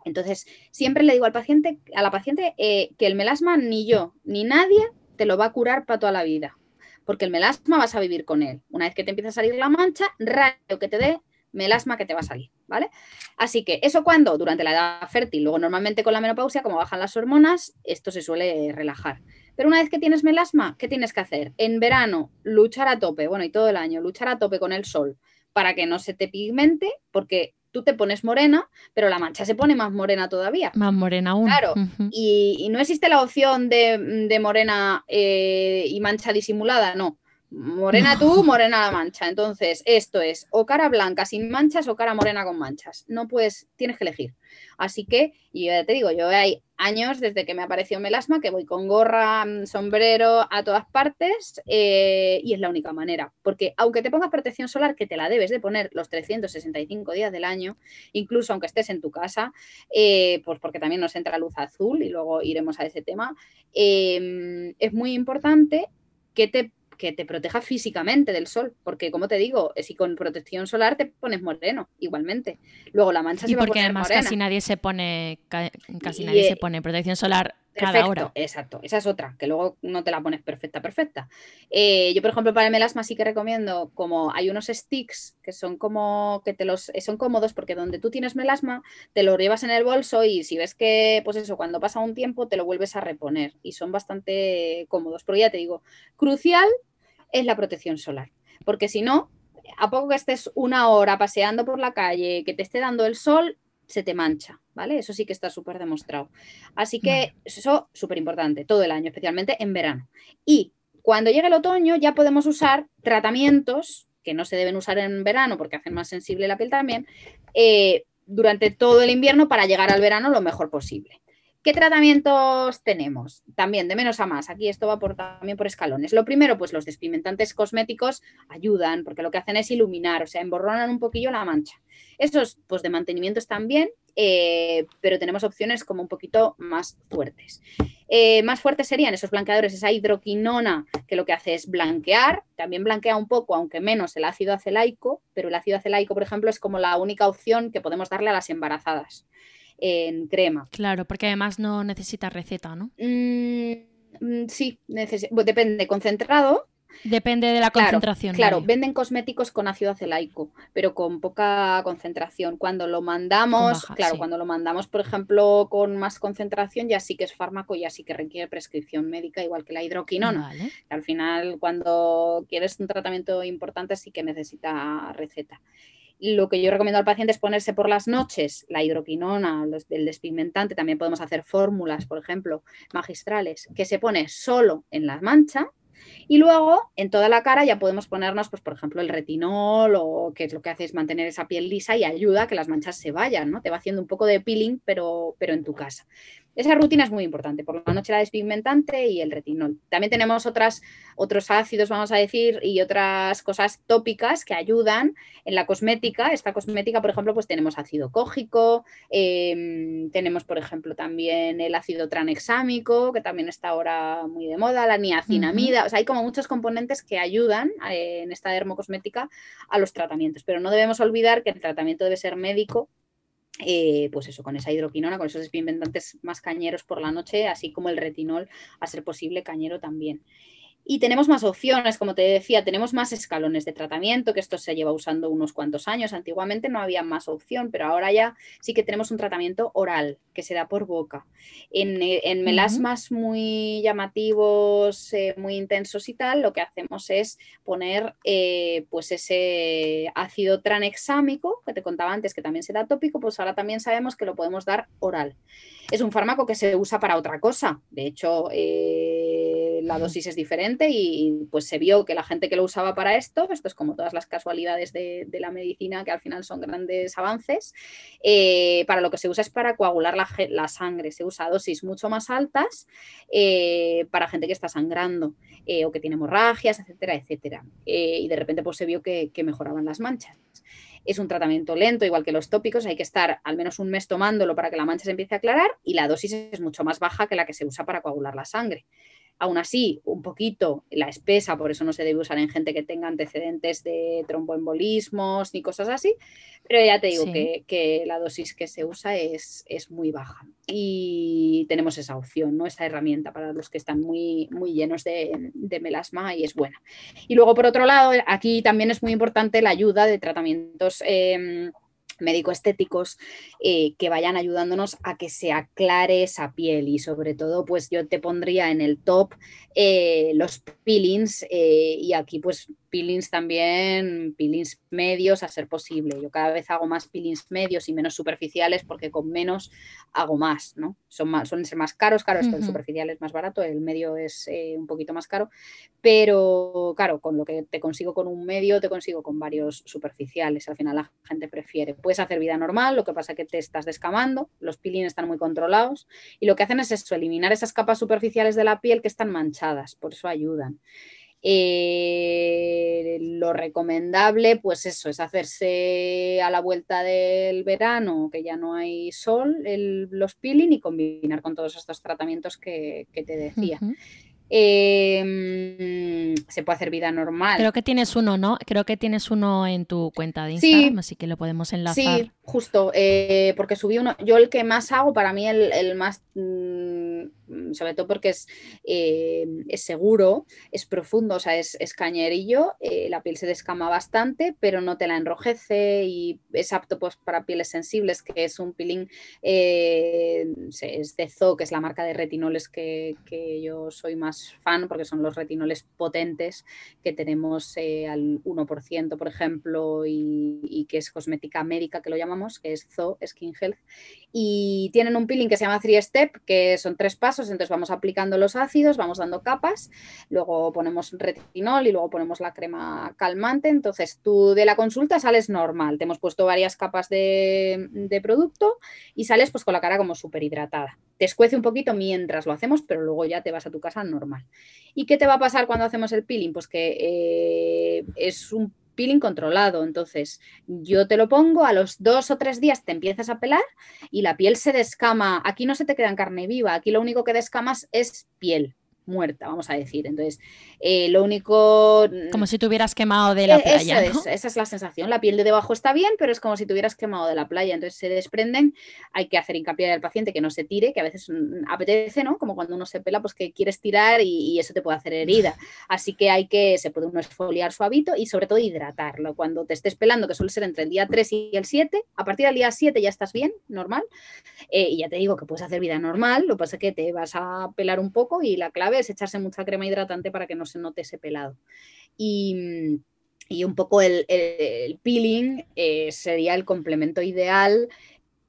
entonces, siempre le digo al paciente, a la paciente eh, que el melasma ni yo ni nadie te lo va a curar para toda la vida. Porque el melasma vas a vivir con él. Una vez que te empieza a salir la mancha, raro que te dé melasma que te va a salir, ¿vale? Así que eso cuando durante la edad fértil, luego normalmente con la menopausia, como bajan las hormonas, esto se suele relajar. Pero una vez que tienes melasma, ¿qué tienes que hacer? En verano, luchar a tope, bueno, y todo el año, luchar a tope con el sol para que no se te pigmente, porque tú te pones morena, pero la mancha se pone más morena todavía. Más morena aún. Claro, y, no existe la opción de, morena eh, y mancha disimulada, no. Morena tú, morena la mancha. Entonces, esto es o cara blanca sin manchas o cara morena con manchas. No puedes, tienes que elegir. Así que, y yo te digo, yo hay años desde que me apareció melasma que voy con gorra, mm, sombrero a todas partes eh, y es la única manera. Porque aunque te pongas protección solar, que te la debes de poner los 365 días del año, incluso aunque estés en tu casa, eh, pues porque también nos entra luz azul y luego iremos a ese tema, eh, es muy importante que te que te proteja físicamente del sol, porque como te digo, si con protección solar te pones moreno, igualmente. Luego la mancha y se va porque a además casi nadie se pone casi nadie se pone protección solar cada hora. Exacto, esa es otra, que luego no te la pones perfecta, perfecta. Eh, yo, por ejemplo, para el melasma sí que recomiendo, como hay unos sticks que son como que te los son cómodos porque donde tú tienes melasma, te lo llevas en el bolso y si ves que, pues eso, cuando pasa un tiempo te lo vuelves a reponer y son bastante cómodos. Pero ya te digo, crucial es la protección solar. Porque si no, a poco que estés una hora paseando por la calle, que te esté dando el sol, se te mancha, ¿vale? Eso sí que está súper demostrado. Así que eso súper importante, todo el año, especialmente en verano. Y cuando llegue el otoño ya podemos usar tratamientos que no se deben usar en verano porque hacen más sensible la piel también, eh, durante todo el invierno para llegar al verano lo mejor posible. ¿Qué tratamientos tenemos? También de menos a más. Aquí esto va por, también por escalones. Lo primero, pues los despigmentantes cosméticos ayudan porque lo que hacen es iluminar, o sea, emborronan un poquillo la mancha. Esos, pues de mantenimiento están bien, eh, pero tenemos opciones como un poquito más fuertes. Eh, más fuertes serían esos blanqueadores, esa hidroquinona, que lo que hace es blanquear, también blanquea un poco, aunque menos el ácido acelaico, pero el ácido acelaico, por ejemplo, es como la única opción que podemos darle a las embarazadas en crema. Claro, porque además no necesita receta, ¿no? Mm, mm, sí, depende, concentrado. Depende de la concentración. Claro, venden cosméticos con ácido acelaico, pero con poca concentración. Cuando lo mandamos, claro, cuando lo mandamos, por ejemplo, con más concentración, ya sí que es fármaco, ya sí que requiere prescripción médica, igual que la hidroquinona. Al final, cuando quieres un tratamiento importante, sí que necesita receta lo que yo recomiendo al paciente es ponerse por las noches la hidroquinona, el despigmentante, también podemos hacer fórmulas, por ejemplo, magistrales, que se pone solo en la mancha y luego en toda la cara ya podemos ponernos, pues, por ejemplo, el retinol o que es lo que hace es mantener esa piel lisa y ayuda a que las manchas se vayan, ¿no? Te va haciendo un poco de peeling, pero, pero en tu casa. Esa rutina es muy importante. Por la noche la despigmentante y el retinol. También tenemos otras, otros ácidos, vamos a decir, y otras cosas tópicas que ayudan en la cosmética. Esta cosmética, por ejemplo, pues tenemos ácido cógico, em, tenemos, por ejemplo, también el ácido tranexámico, que también está ahora muy de moda, la niacinamida. O sea, hay como muchos componentes que ayudan eh, en esta dermocosmética a los tratamientos. Pero no debemos olvidar que el tratamiento debe ser médico eh, pues eso, con esa hidroquinona, con esos despigmentantes más cañeros por la noche, así como el retinol, a ser posible cañero también. Y tenemos más opciones, como te decía, tenemos más escalones de tratamiento, que esto se lleva usando unos cuantos años. Antiguamente no había más opción, pero ahora ya sí que tenemos un tratamiento oral que se da por boca. En, eh, melasmas muy llamativos, eh, muy intensos y tal, lo que hacemos es poner eh, pues ese ácido tranexámico que te contaba antes, que también se da tópico, pues ahora también sabemos que lo podemos dar oral. Es un fármaco que se usa para otra cosa. De hecho, la dosis es diferente y pues se vio que la gente que lo usaba para esto, esto es como todas las casualidades de, la medicina que al final son grandes avances, eh, para lo que se usa es para coagular la, sangre, se usa dosis mucho más altas eh, para gente que está sangrando o que tiene hemorragias, etcétera, etcétera. y de repente pues se vio que mejoraban las manchas. Es un tratamiento lento, igual que los tópicos, hay que estar al menos un mes tomándolo para que la mancha se empiece a aclarar y la dosis es mucho más baja que la que se usa para coagular la sangre. Aún así, un poquito la espesa, por eso no se debe usar en gente que tenga antecedentes de tromboembolismos ni cosas así, pero ya te digo que, la dosis que se usa es, es, muy baja. Y tenemos esa opción, ¿no? esa herramienta para los que están muy, muy llenos de, melasma y es buena. Y luego, por otro lado, aquí también es muy importante la ayuda de tratamientos. Em, médico-estéticos eh, que vayan ayudándonos a que se aclare esa piel. Y sobre todo pues yo te pondría en el top eh, los peelings eh, y aquí pues peelings también, peelings medios a ser posible. Yo cada vez hago más peelings medios y menos superficiales porque con menos hago más, ¿no? Son más, suelen ser más caros, claro, esto el superficial es más barato, el medio es eh, un poquito más caro, pero claro, con lo que te consigo con un medio, te consigo con varios superficiales, al final la gente prefiere. Puedes hacer vida normal, lo que pasa es que te estás descamando, los peelings están muy controlados y lo que hacen es eso, eliminar esas capas superficiales de la piel que están manchadas, por eso ayudan. Eh, lo recomendable, pues eso, es hacerse a la vuelta del verano, que ya no hay sol, los peeling y combinar con todos estos tratamientos que, te decía. Em, se puede hacer vida normal. Creo que tienes uno, ¿no? Creo que tienes uno en tu cuenta de Instagram, así que lo podemos enlazar. Sí, justo, eh, porque subí uno. Yo el que más hago, para mí el, más, mm, sobre todo porque es, eh, es, seguro, es profundo, o sea, es, cañerillo, eh, la piel se descama bastante, pero no te la enrojece y es apto pues, para pieles sensibles, que es un peeling, es de Zo, que es la marca de retinoles que, que yo soy más fan porque son los retinoles potentes que tenemos eh, al 1%, por ejemplo, y, que es cosmética médica, que lo llamamos, que es Zo Skin Health. Y tienen un peeling que se llama Three Step, que son tres pasos, entonces vamos aplicando los ácidos, vamos dando capas, luego ponemos retinol y luego ponemos la crema calmante. Entonces tú de la consulta sales normal, te hemos puesto varias capas de, producto y sales pues con la cara como súper hidratada. Te escuece un poquito mientras lo hacemos, pero luego ya te vas a tu casa normal. ¿Y qué te va a pasar cuando hacemos el peeling? Pues que eh, es un peeling controlado. Entonces, yo te lo pongo, a los dos o tres días te empiezas a pelar y la piel se descama. Aquí no se te queda en carne viva, aquí lo único que descamas es piel muerta, vamos a decir. Entonces, eh, lo único... Como si tuvieras quemado de la eh, playa. esa es la sensación. La piel de debajo está bien, pero es como si tuvieras quemado de la playa. Entonces se desprenden. Hay que hacer hincapié al paciente que no se tire, que a veces mm, apetece, ¿no? Como cuando uno se pela, pues que quieres tirar y, eso te puede hacer herida. Así que hay que, se puede uno esfoliar suavito y sobre todo hidratarlo. Cuando te estés pelando, que suele ser entre el día 3 y el 7, a partir del día 7 ya estás bien, normal. Eh, y ya te digo que puedes hacer vida normal, lo que pasa es que te vas a pelar un poco y la clave es echarse mucha crema hidratante para que no se note ese pelado. Y, un poco el, peeling eh, sería el complemento ideal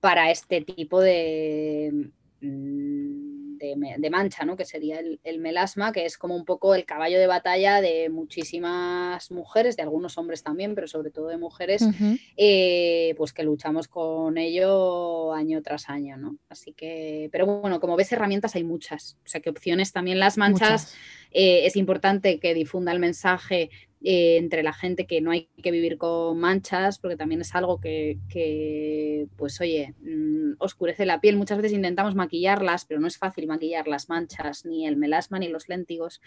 para este tipo de, mm, de, mancha, ¿no? que sería el, melasma, que es como un poco el caballo de batalla de muchísimas mujeres, de algunos hombres también, pero sobre todo de mujeres, eh, pues que luchamos con ello año tras año. ¿no? Así que, pero bueno, como ves, herramientas hay muchas, o sea que opciones también las manchas. Eh, es importante que difunda el mensaje eh, entre la gente que no hay que vivir con manchas, porque también es algo que, pues oye, mm, oscurece la piel. Muchas veces intentamos maquillarlas, pero no es fácil maquillar las manchas, ni el melasma, ni los léntigos.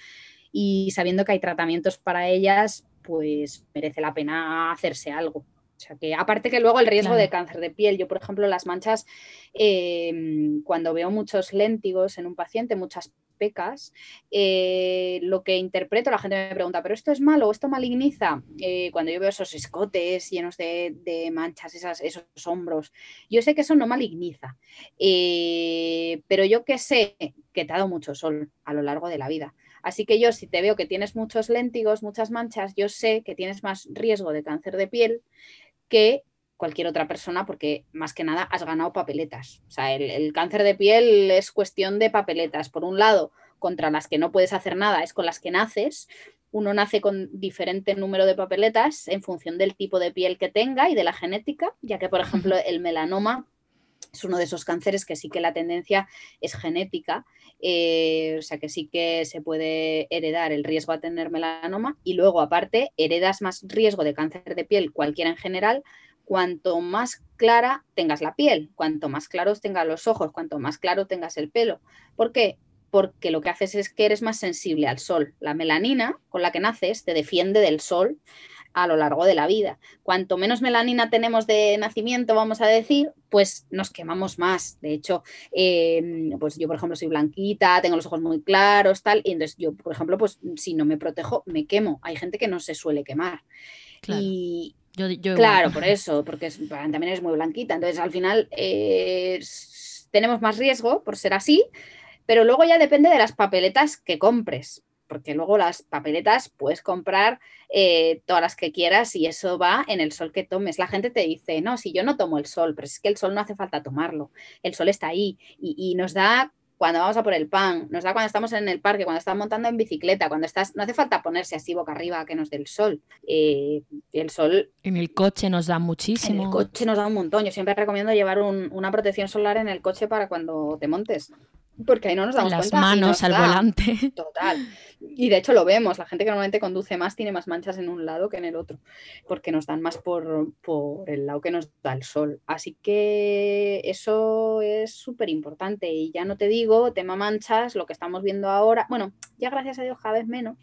Y sabiendo que hay tratamientos para ellas, pues merece la pena hacerse algo. O sea que aparte que luego el riesgo de cáncer de piel, yo por ejemplo las manchas, em, cuando veo muchos léntigos en un paciente, muchas pecas, eh, lo que interpreto, la gente me pregunta, ¿pero esto es malo esto maligniza? Eh, cuando yo veo esos escotes llenos de, manchas, esos hombros, yo sé que eso no maligniza, eh, pero yo que sé que te ha dado mucho sol a lo largo de la vida. Así que yo si te veo que tienes muchos léntigos, muchas manchas, yo sé que tienes más riesgo de cáncer de piel que cualquier otra persona porque más que nada has ganado papeletas. O sea, el, cáncer de piel es cuestión de papeletas. Por un lado, contra las que no puedes hacer nada es con las que naces. Uno nace con diferente número de papeletas en función del tipo de piel que tenga y de la genética, ya que, por ejemplo, el melanoma es uno de esos cánceres que sí que la tendencia es genética, eh, o sea que sí que se puede heredar el riesgo a tener melanoma y luego aparte heredas más riesgo de cáncer de piel, cualquiera en general, cuanto más clara tengas la piel, cuanto más claros tengas los ojos, cuanto más claro tengas el pelo. ¿Por qué? Porque lo que haces es que eres más sensible al sol. La melanina con la que naces te defiende del sol a lo largo de la vida. Cuanto menos melanina tenemos de nacimiento, vamos a decir, pues nos quemamos más. De hecho, em, pues yo, por ejemplo, soy blanquita, tengo los ojos muy claros, tal, y entonces yo, por ejemplo, pues si no me protejo, me quemo. Hay gente que no se suele quemar. Y, claro, por eso, porque también eres muy blanquita. Entonces, al final, eh, tenemos más riesgo por ser así, pero luego ya depende de las papeletas que compres, porque luego las papeletas puedes comprar eh, todas las que quieras y eso va en el sol que tomes. La gente te dice, no, si yo no tomo el sol, pero es que el sol no hace falta tomarlo, el sol está ahí y nos da cuando vamos a por el pan, nos da cuando estamos en el parque, cuando estás montando en bicicleta, cuando estás, no hace falta ponerse así boca arriba que nos dé el sol. Eh, el sol. En el coche nos da muchísimo. En el coche nos da un montón. Yo siempre recomiendo llevar una protección solar en el coche para cuando te montes. Porque ahí no nos damos Las manos al volante. Total. Y de hecho lo vemos, la gente que normalmente conduce más tiene más manchas en un lado que en el otro, porque nos dan más por, por el lado que nos da el sol. Así que eso es súper importante. Y ya no te digo, tema manchas, lo que estamos viendo ahora, bueno, ya gracias a Dios cada vez menos,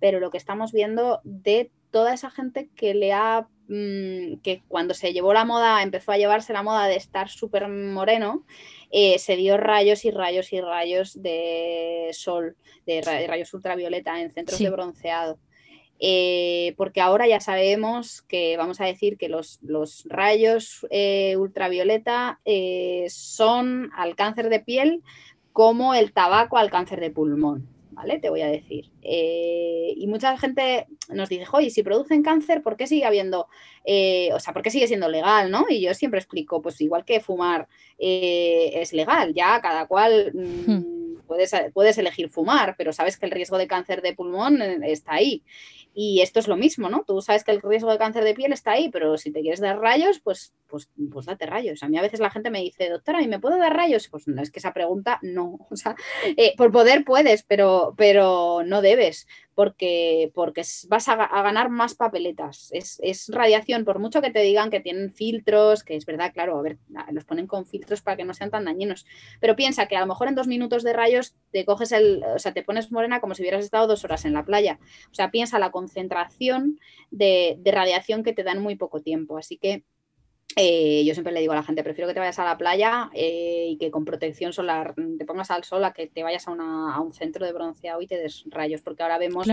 pero lo que estamos viendo de toda esa gente que le ha mm, que cuando se llevó la moda, empezó a llevarse la moda de estar súper moreno, eh, se dio rayos y rayos y rayos de sol, de rayos ultravioleta en centros de bronceado. Eh, porque ahora ya sabemos que, vamos a decir, que los, rayos eh, ultravioleta son al cáncer de piel como el tabaco al cáncer de pulmón. ¿Vale? Te voy a decir. Eh, y mucha gente nos dice, oye, si producen cáncer, ¿por qué sigue habiendo, eh, o sea, por qué sigue siendo legal, ¿no? Y yo siempre explico, pues igual que fumar eh, es legal, ya cada cual... Mm, hmm. Puedes, puedes, elegir fumar, pero sabes que el riesgo de cáncer de pulmón está ahí. Y esto es lo mismo, ¿no? Tú sabes que el riesgo de cáncer de piel está ahí, pero si te quieres dar rayos, pues, pues, pues date rayos. A mí a veces la gente me dice, doctora, ¿y me puedo dar rayos? Pues no, es que esa pregunta no. O sea, eh, por poder puedes, pero, pero no debes porque, porque vas a, ganar más papeletas. Es, radiación, por mucho que te digan que tienen filtros, que es verdad, claro, a ver, los ponen con filtros para que no sean tan dañinos. Pero piensa que a lo mejor en dos minutos de rayos te coges el, o sea, te pones morena como si hubieras estado dos horas en la playa. O sea, piensa la concentración de, de radiación que te da en muy poco tiempo. Así que eh, yo siempre le digo a la gente, prefiero que te vayas a la playa eh, y que con protección solar te pongas al sol a que te vayas a, un centro de bronceado y te des rayos, porque ahora vemos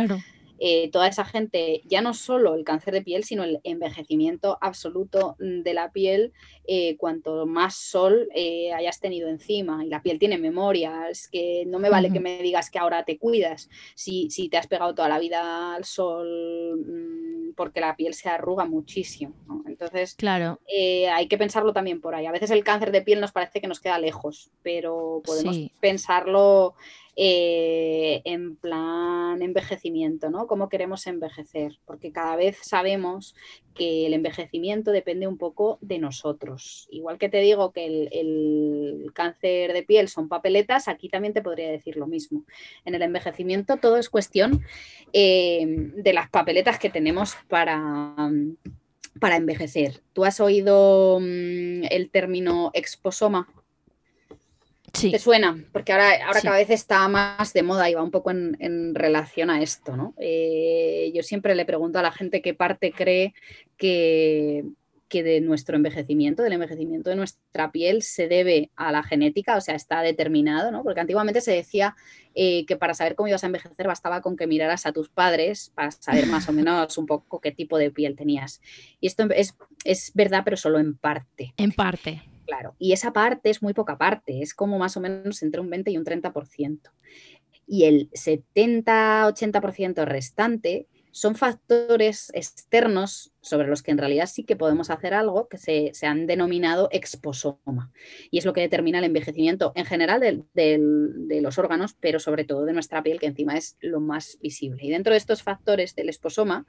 eh, toda esa gente, ya no solo el cáncer de piel, sino el envejecimiento absoluto de la piel, cuanto más sol hayas tenido encima y la piel tiene memoria, es que no me vale que me digas que ahora te cuidas, si, si te has pegado toda la vida al sol mm, porque la piel se arruga muchísimo. Entonces, claro. Eh, hay que pensarlo también por ahí. A veces el cáncer de piel nos parece que nos queda lejos, pero podemos pensarlo eh, en plan envejecimiento, ¿no? Cómo queremos envejecer, porque cada vez sabemos que el envejecimiento depende un poco de nosotros. Igual que te digo que el, cáncer de piel son papeletas, aquí también te podría decir lo mismo. En el envejecimiento todo es cuestión eh, de las papeletas que tenemos para para envejecer. ¿Tú has oído mm, el término exposoma? ¿Te suena? Porque ahora, ahora cada vez está más de moda y va un poco en, relación a esto, ¿no? Eh, yo siempre le pregunto a la gente qué parte cree que, de nuestro envejecimiento, del envejecimiento de nuestra piel, se debe a la genética, o sea, está determinado, ¿no? Porque antiguamente se decía eh, que para saber cómo ibas a envejecer bastaba con que miraras a tus padres para saber más o menos un poco qué tipo de piel tenías. Y esto es, es verdad, pero solo en parte. En parte. Claro, y esa parte es muy poca parte, es como más o menos entre un 20 y un 30%. Y el 70-80% restante son factores externos sobre los que en realidad sí que podemos hacer algo que se, han denominado exposoma. Y es lo que determina el envejecimiento en general de los órganos, pero sobre todo de nuestra piel, que encima es lo más visible. Y dentro de estos factores del exposoma,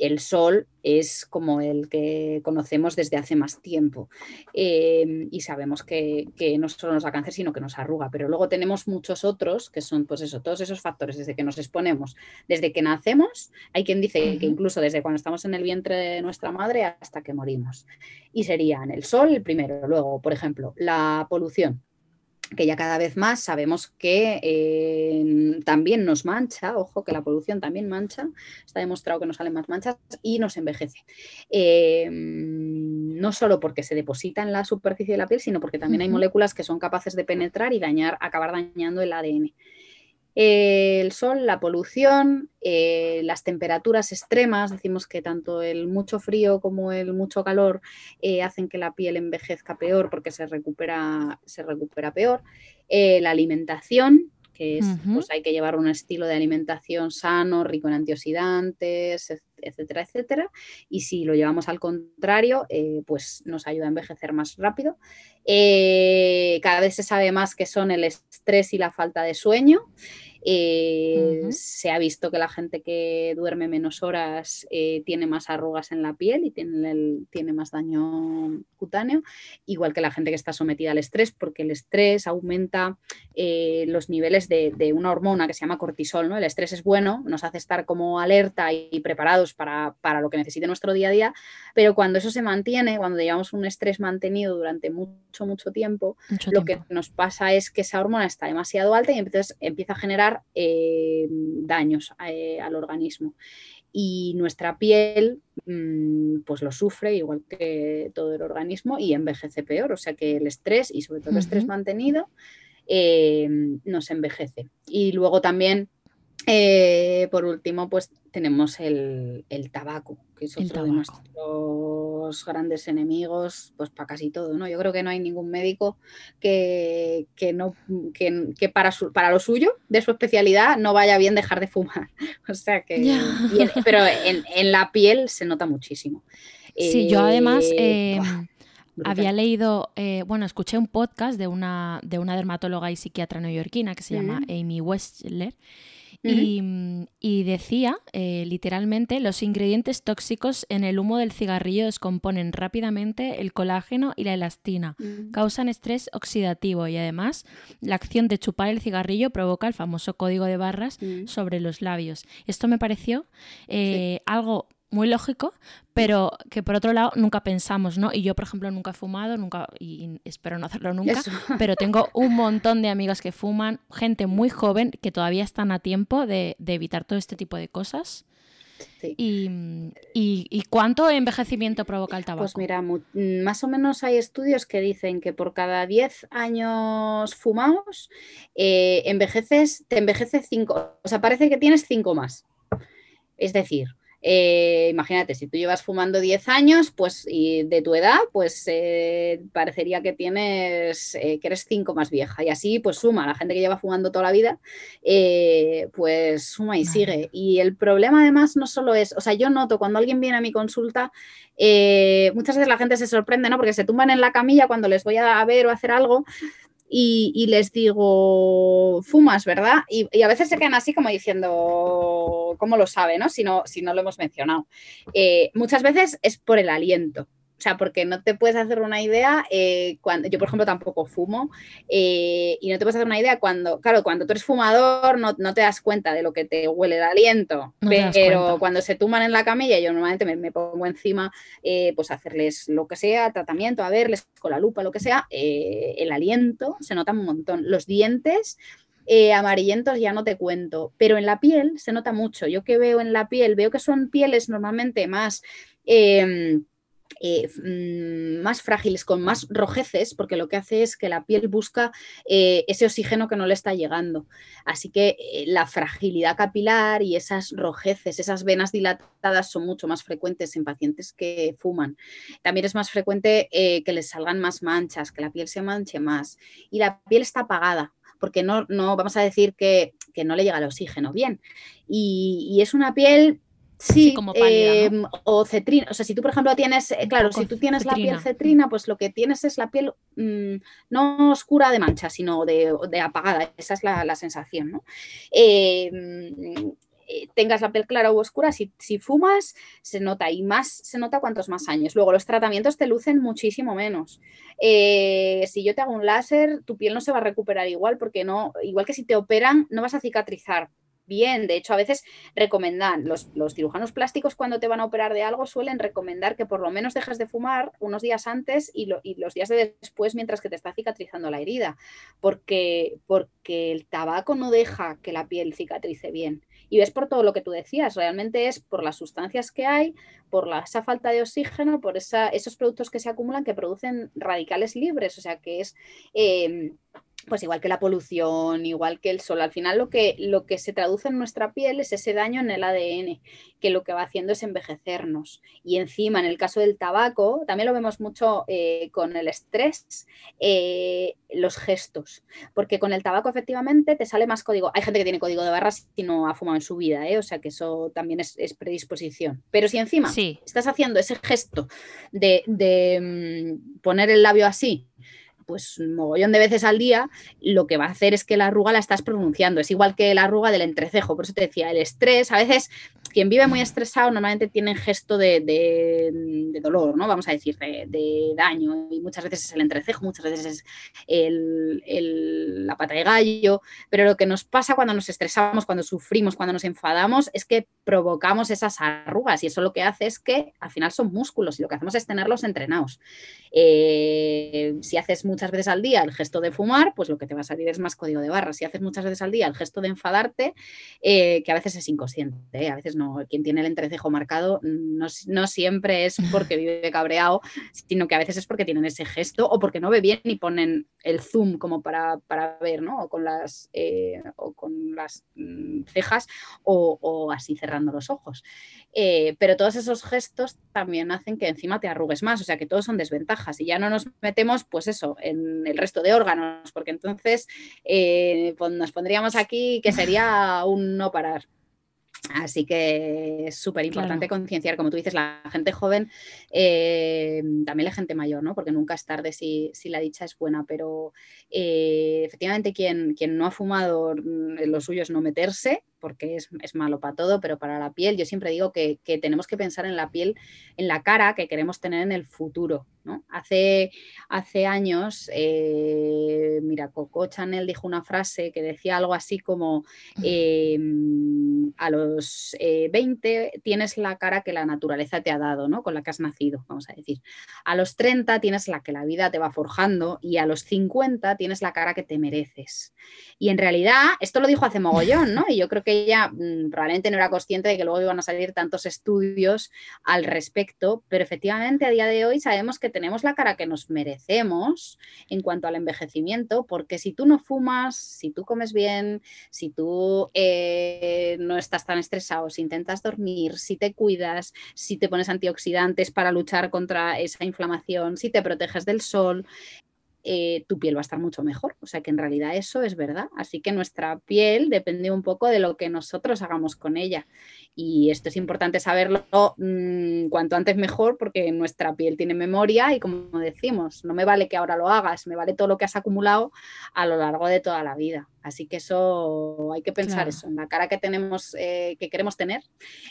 el sol es como el que conocemos desde hace más tiempo eh, y sabemos que, no solo nos da cáncer, sino que nos arruga, pero luego tenemos muchos otros que son, pues eso, todos esos factores desde que nos exponemos, desde que nacemos, hay quien dice que incluso desde cuando estamos en el vientre de nuestra madre hasta que morimos. Y serían el sol el primero, luego, por ejemplo, la polución que ya cada vez más sabemos que eh, también nos mancha, ojo que la polución también mancha, está demostrado que nos salen más manchas y nos envejece. Eh, no solo porque se deposita en la superficie de la piel, sino porque también hay moléculas que son capaces de penetrar y dañar, acabar dañando el ADN el sol, la polución, eh, las temperaturas extremas, decimos que tanto el mucho frío como el mucho calor eh, hacen que la piel envejezca peor porque se recupera, se recupera peor, eh, la alimentación, que es, pues hay que llevar un estilo de alimentación sano, rico en antioxidantes, etcétera, etcétera. Y si lo llevamos al contrario, pues nos ayuda a envejecer más rápido. cada vez se sabe más que son el estrés y la falta de sueño. Eh, se ha visto que la gente que duerme menos horas eh, tiene más arrugas en la piel y tiene, tiene, más daño cutáneo, igual que la gente que está sometida al estrés, porque el estrés aumenta eh, los niveles de, una hormona que se llama cortisol. ¿no? El estrés es bueno, nos hace estar como alerta y, preparados para, lo que necesite nuestro día a día, pero cuando eso se mantiene, cuando llevamos un estrés mantenido durante mucho, mucho tiempo, lo que nos pasa es que esa hormona está demasiado alta y entonces empieza a generar eh, daños eh, al organismo. Y nuestra piel mm, pues lo sufre igual que todo el organismo y envejece peor. O sea que el estrés y sobre todo el estrés mantenido eh, nos envejece. Y luego también eh, por último, pues tenemos el, tabaco, que es otro de nuestros grandes enemigos, pues para casi todo, ¿no? Yo creo que no hay ningún médico que, no, que, para, su, para lo suyo, de su especialidad, no vaya bien dejar de fumar. O sea que. pero en, la piel se nota muchísimo. Sí, yo además. Eh, em, había leído, eh, bueno, escuché un podcast de una, de una dermatóloga y psiquiatra neoyorquina que se llama Amy Westler Mm, y, decía, eh, literalmente, los ingredientes tóxicos en el humo del cigarrillo descomponen rápidamente el colágeno y la elastina, mm. causan estrés oxidativo y además la acción de chupar el cigarrillo provoca el famoso código de barras mm. sobre los labios. Esto me pareció eh, algo muy lógico, pero que por otro lado nunca pensamos, ¿no? Y yo, por ejemplo, nunca he fumado, nunca, y espero no hacerlo nunca, pero tengo un montón de amigos que fuman, gente muy joven que todavía están a tiempo de, evitar todo este tipo de cosas. Y, cuánto envejecimiento provoca el tabaco? Pues mira, más o menos hay estudios que dicen que por cada 10 años fumados, eh, envejeces, te envejeces 5, o sea, parece que tienes 5 más. Es decir, eh, imagínate, si tú llevas fumando 10 años, pues y de tu edad, pues eh, parecería que tienes, eh, que eres 5 más vieja. Y así, pues suma, la gente que lleva fumando toda la vida, pues suma y sigue. Y el problema además no solo es, o sea, yo noto cuando alguien viene a mi consulta, muchas veces la gente se sorprende, ¿no? Porque se tumban en la camilla cuando les voy a ver o hacer algo y, les digo, fumas, ¿verdad? Y, a veces se quedan así como diciendo, ¿cómo lo sabe, no? Si no, si no lo hemos mencionado. Eh, muchas veces es por el aliento. O sea, porque no te puedes hacer una idea eh, cuando yo, por ejemplo, tampoco fumo eh, y no te puedes hacer una idea cuando, claro, cuando tú eres fumador no, te das cuenta de lo que te huele el aliento, pero cuando se tuman en la camilla, yo normalmente me, pongo encima, eh, pues hacerles lo que sea, tratamiento, a verles con la lupa, lo que sea, el aliento se nota un montón. Los dientes... amarillentos ya no te cuento, pero en la piel se nota mucho. Yo que veo en la piel, veo que son pieles normalmente más em, eh, mm, más frágiles, con más rojeces, porque lo que hace es que la piel busca eh, ese oxígeno que no le está llegando. Así que eh, la fragilidad capilar y esas rojeces, esas venas dilatadas son mucho más frecuentes en pacientes que fuman. También es más frecuente que les salgan más manchas, que la piel se manche más. Y la piel está apagada, porque no, no vamos a decir que, no le llega el oxígeno bien. y es una piel Sí, como em, o cetrina. O sea, si tú, por ejemplo, tienes, eh, claro, si tú tienes la piel cetrina, pues lo que tienes es la piel mm, no oscura de mancha, sino de, apagada. Esa es la, sensación, ¿no? Em, eh, tengas la piel clara u oscura, si, fumas, se nota y más se nota cuantos más años. Luego, los tratamientos te lucen muchísimo menos. Eh, si yo te hago un láser, tu piel no se va a recuperar igual, porque no, igual que si te operan, no vas a cicatrizar bien. De hecho, a veces recomendan, los, cirujanos plásticos cuando te van a operar de algo suelen recomendar que por lo menos dejes de fumar unos días antes y, los días de después mientras que te está cicatrizando la herida, porque, porque el tabaco no deja que la piel cicatrice bien. Y es por todo lo que tú decías, realmente es por las sustancias que hay, por la, esa falta de oxígeno, por esos productos que se acumulan que producen radicales libres, o sea que es... Eh, pues igual que la polución, igual que el sol, al final lo que, lo que se traduce en nuestra piel es ese daño en el ADN, que lo que va haciendo es envejecernos. Y encima, en el caso del tabaco, también lo vemos mucho eh, con el estrés, eh, los gestos, porque con el tabaco efectivamente te sale más código. Hay gente que tiene código de barras y no ha fumado en su vida, ¿eh? o sea que eso también es, predisposición. Pero si encima estás haciendo ese gesto de, de mm, poner el labio así, pues un mogollón de veces al día, lo que va a hacer es que la arruga la estás pronunciando. Es igual que la arruga del entrecejo. Por eso te decía, el estrés, a veces quien vive muy estresado normalmente tiene gesto de, dolor, ¿no? Vamos a decir, de, daño. Y muchas veces es el entrecejo, muchas veces es la pata de gallo. Pero lo que nos pasa cuando nos estresamos, cuando sufrimos, cuando nos enfadamos, es que provocamos esas arrugas. Y eso lo que hace es que al final son músculos y lo que hacemos es tenerlos entrenados. Eh, si haces mucho muchas veces al día el gesto de fumar, pues lo que te va a salir es más código de barras. Si haces muchas veces al día el gesto de enfadarte, eh, que a veces es inconsciente, ¿eh? a veces no, quien tiene el entrecejo marcado no, no, siempre es porque vive cabreado, sino que a veces es porque tienen ese gesto o porque no ve bien y ponen el zoom como para, para ver, ¿no? O con las, eh, o con las mm, cejas o, o, así cerrando los ojos. pero todos esos gestos también hacen que encima te arrugues más, o sea que todos son desventajas y ya no nos metemos, pues eso, en el resto de órganos, porque entonces eh, pues nos pondríamos aquí que sería un no parar. Así que es súper importante concienciar, como tú dices, la gente joven, eh, también la gente mayor, ¿no? Porque nunca es tarde si, la dicha es buena, pero eh, efectivamente quien, quien no ha fumado, mm, lo suyo es no meterse, porque es, malo para todo, pero para la piel, yo siempre digo que, tenemos que pensar en la piel, en la cara que queremos tener en el futuro. ¿no? Hace, hace años, eh, mira, Coco Chanel dijo una frase que decía algo así como, em, a los 20 eh, tienes la cara que la naturaleza te ha dado, ¿no? con la que has nacido, vamos a decir. A los 30 tienes la que la vida te va forjando y a los 50 tienes la cara que te mereces. Y en realidad, esto lo dijo hace mogollón, ¿no? Y yo creo que ella mm, probablemente no era consciente de que luego iban a salir tantos estudios al respecto, pero efectivamente a día de hoy sabemos que tenemos la cara que nos merecemos en cuanto al envejecimiento, porque si tú no fumas, si tú comes bien, si tú eh, no estás tan estresado, si intentas dormir, si te cuidas, si te pones antioxidantes para luchar contra esa inflamación, si te proteges del sol, eh, tu piel va a estar mucho mejor. O sea que en realidad eso es verdad. Así que nuestra piel depende un poco de lo que nosotros hagamos con ella. Y esto es importante saberlo mm, cuanto antes mejor porque nuestra piel tiene memoria y como decimos, no me vale que ahora lo hagas, me vale todo lo que has acumulado a lo largo de toda la vida. Así que eso hay que pensar eso, en la cara que tenemos, eh, que queremos tener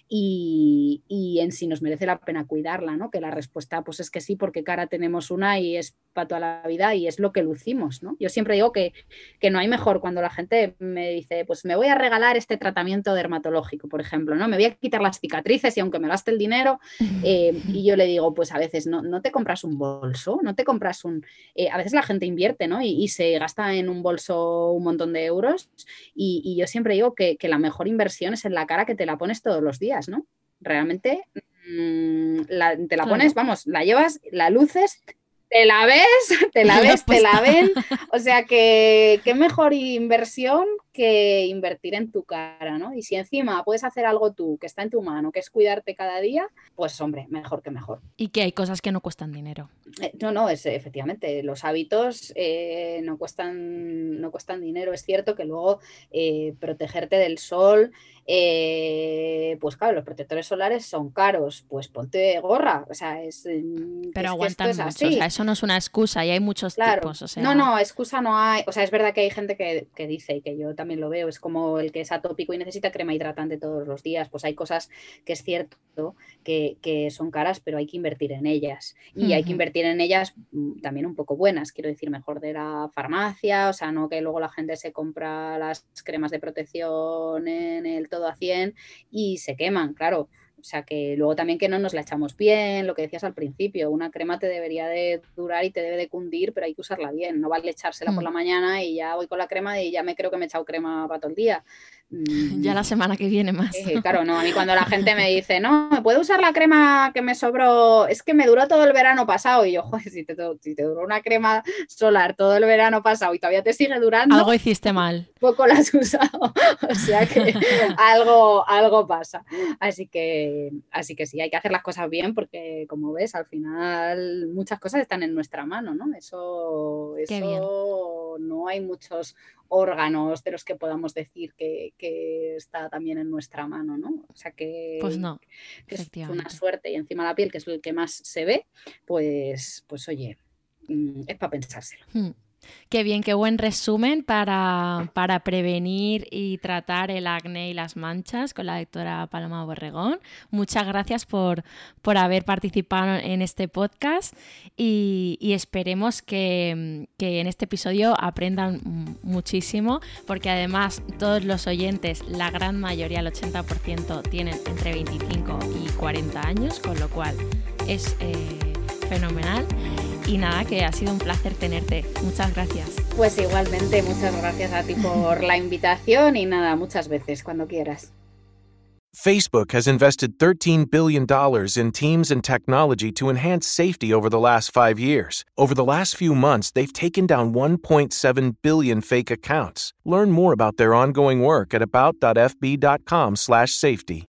y, en si nos merece la pena cuidarla, ¿no? Que la respuesta pues es que sí, porque cara tenemos una y es para toda la vida y es lo que lucimos, ¿no? Yo siempre digo que, que no hay mejor cuando la gente me dice, pues me voy a regalar este tratamiento dermatológico, por ejemplo, ¿no? Me voy a quitar las cicatrices y aunque me gaste el dinero, eh, y yo le digo, pues a veces no, no te compras un bolso, no te compras un... Eh, a veces la gente invierte, ¿no? y se gasta en un bolso un montón de euros y, yo siempre digo que, la mejor inversión es en la cara que te la pones todos los días, ¿no? Realmente mm, te la pones, vamos, la llevas, la luces te la ves, te la ves, te la ven. O sea que qué mejor inversión que invertir en tu cara, ¿no? Y si encima puedes hacer algo tú, que está en tu mano, que es cuidarte cada día, pues hombre, mejor que mejor. Y que hay cosas que no cuestan dinero. Eh, no, no, es efectivamente, los hábitos eh, no, cuestan, no cuestan dinero. Es cierto que luego eh, protegerte del sol, pues claro, los protectores solares son caros, pues ponte gorra, o sea, es... Mm, Pero aguantan mucho, o sea, eso no es una excusa y hay muchos tipos, o sea... No, no, excusa no hay, o sea, es verdad que hay gente que, que dice y que yo también lo veo, es como el que es atópico y necesita crema hidratante todos los días, pues hay cosas que es cierto que, que son caras, pero hay que invertir en ellas. Y hay que invertir en ellas mm, también un poco buenas, quiero decir, mejor de la farmacia, o sea, no que luego la gente se compra las cremas de protección en el todo a 100 y se queman, claro. O sea que luego también que no nos la echamos bien, lo que decías al principio, una crema te debería de durar y te debe de cundir, pero hay que usarla bien, no vale echársela por mm. la mañana y ya voy con la crema y ya me creo que me he echado crema para todo el día. Ya la semana que viene más. Eh, claro, no, a mí cuando la gente me dice, no, ¿me puedo usar la crema que me sobró? Es que me duró todo el verano pasado. Y yo, joder, si te, si te duró una crema solar todo el verano pasado y todavía te sigue durando. Algo hiciste mal. Poco la has usado. o sea que algo, algo pasa. Así que, así que sí, hay que hacer las cosas bien porque, como ves, al final muchas cosas están en nuestra mano, ¿no? Eso, eso no hay muchos órganos de los que podamos decir que, está también en nuestra mano, ¿no? O sea que, pues no, es una suerte y encima la piel, que es el que más se ve, pues, pues oye, mm, es para pensárselo. Hmm. Qué bien, qué buen resumen para, para, prevenir y tratar el acné y las manchas con la doctora Paloma Borregón. Muchas gracias por, por haber participado en este podcast y, esperemos que, que, en este episodio aprendan muchísimo porque además todos los oyentes, la gran mayoría, el 80%, tienen entre 25 y 40 años, con lo cual es eh, fenomenal. Y nada, que ha sido un placer tenerte. Muchas gracias. Pues igualmente, muchas gracias a ti por la invitación y nada, muchas veces, cuando quieras. Facebook has invested $13 billion in teams and technology to enhance safety over the last five years. Over the last few months, they've taken down 1.7 billion fake accounts. Learn more about their ongoing work at about.fb.com/safety.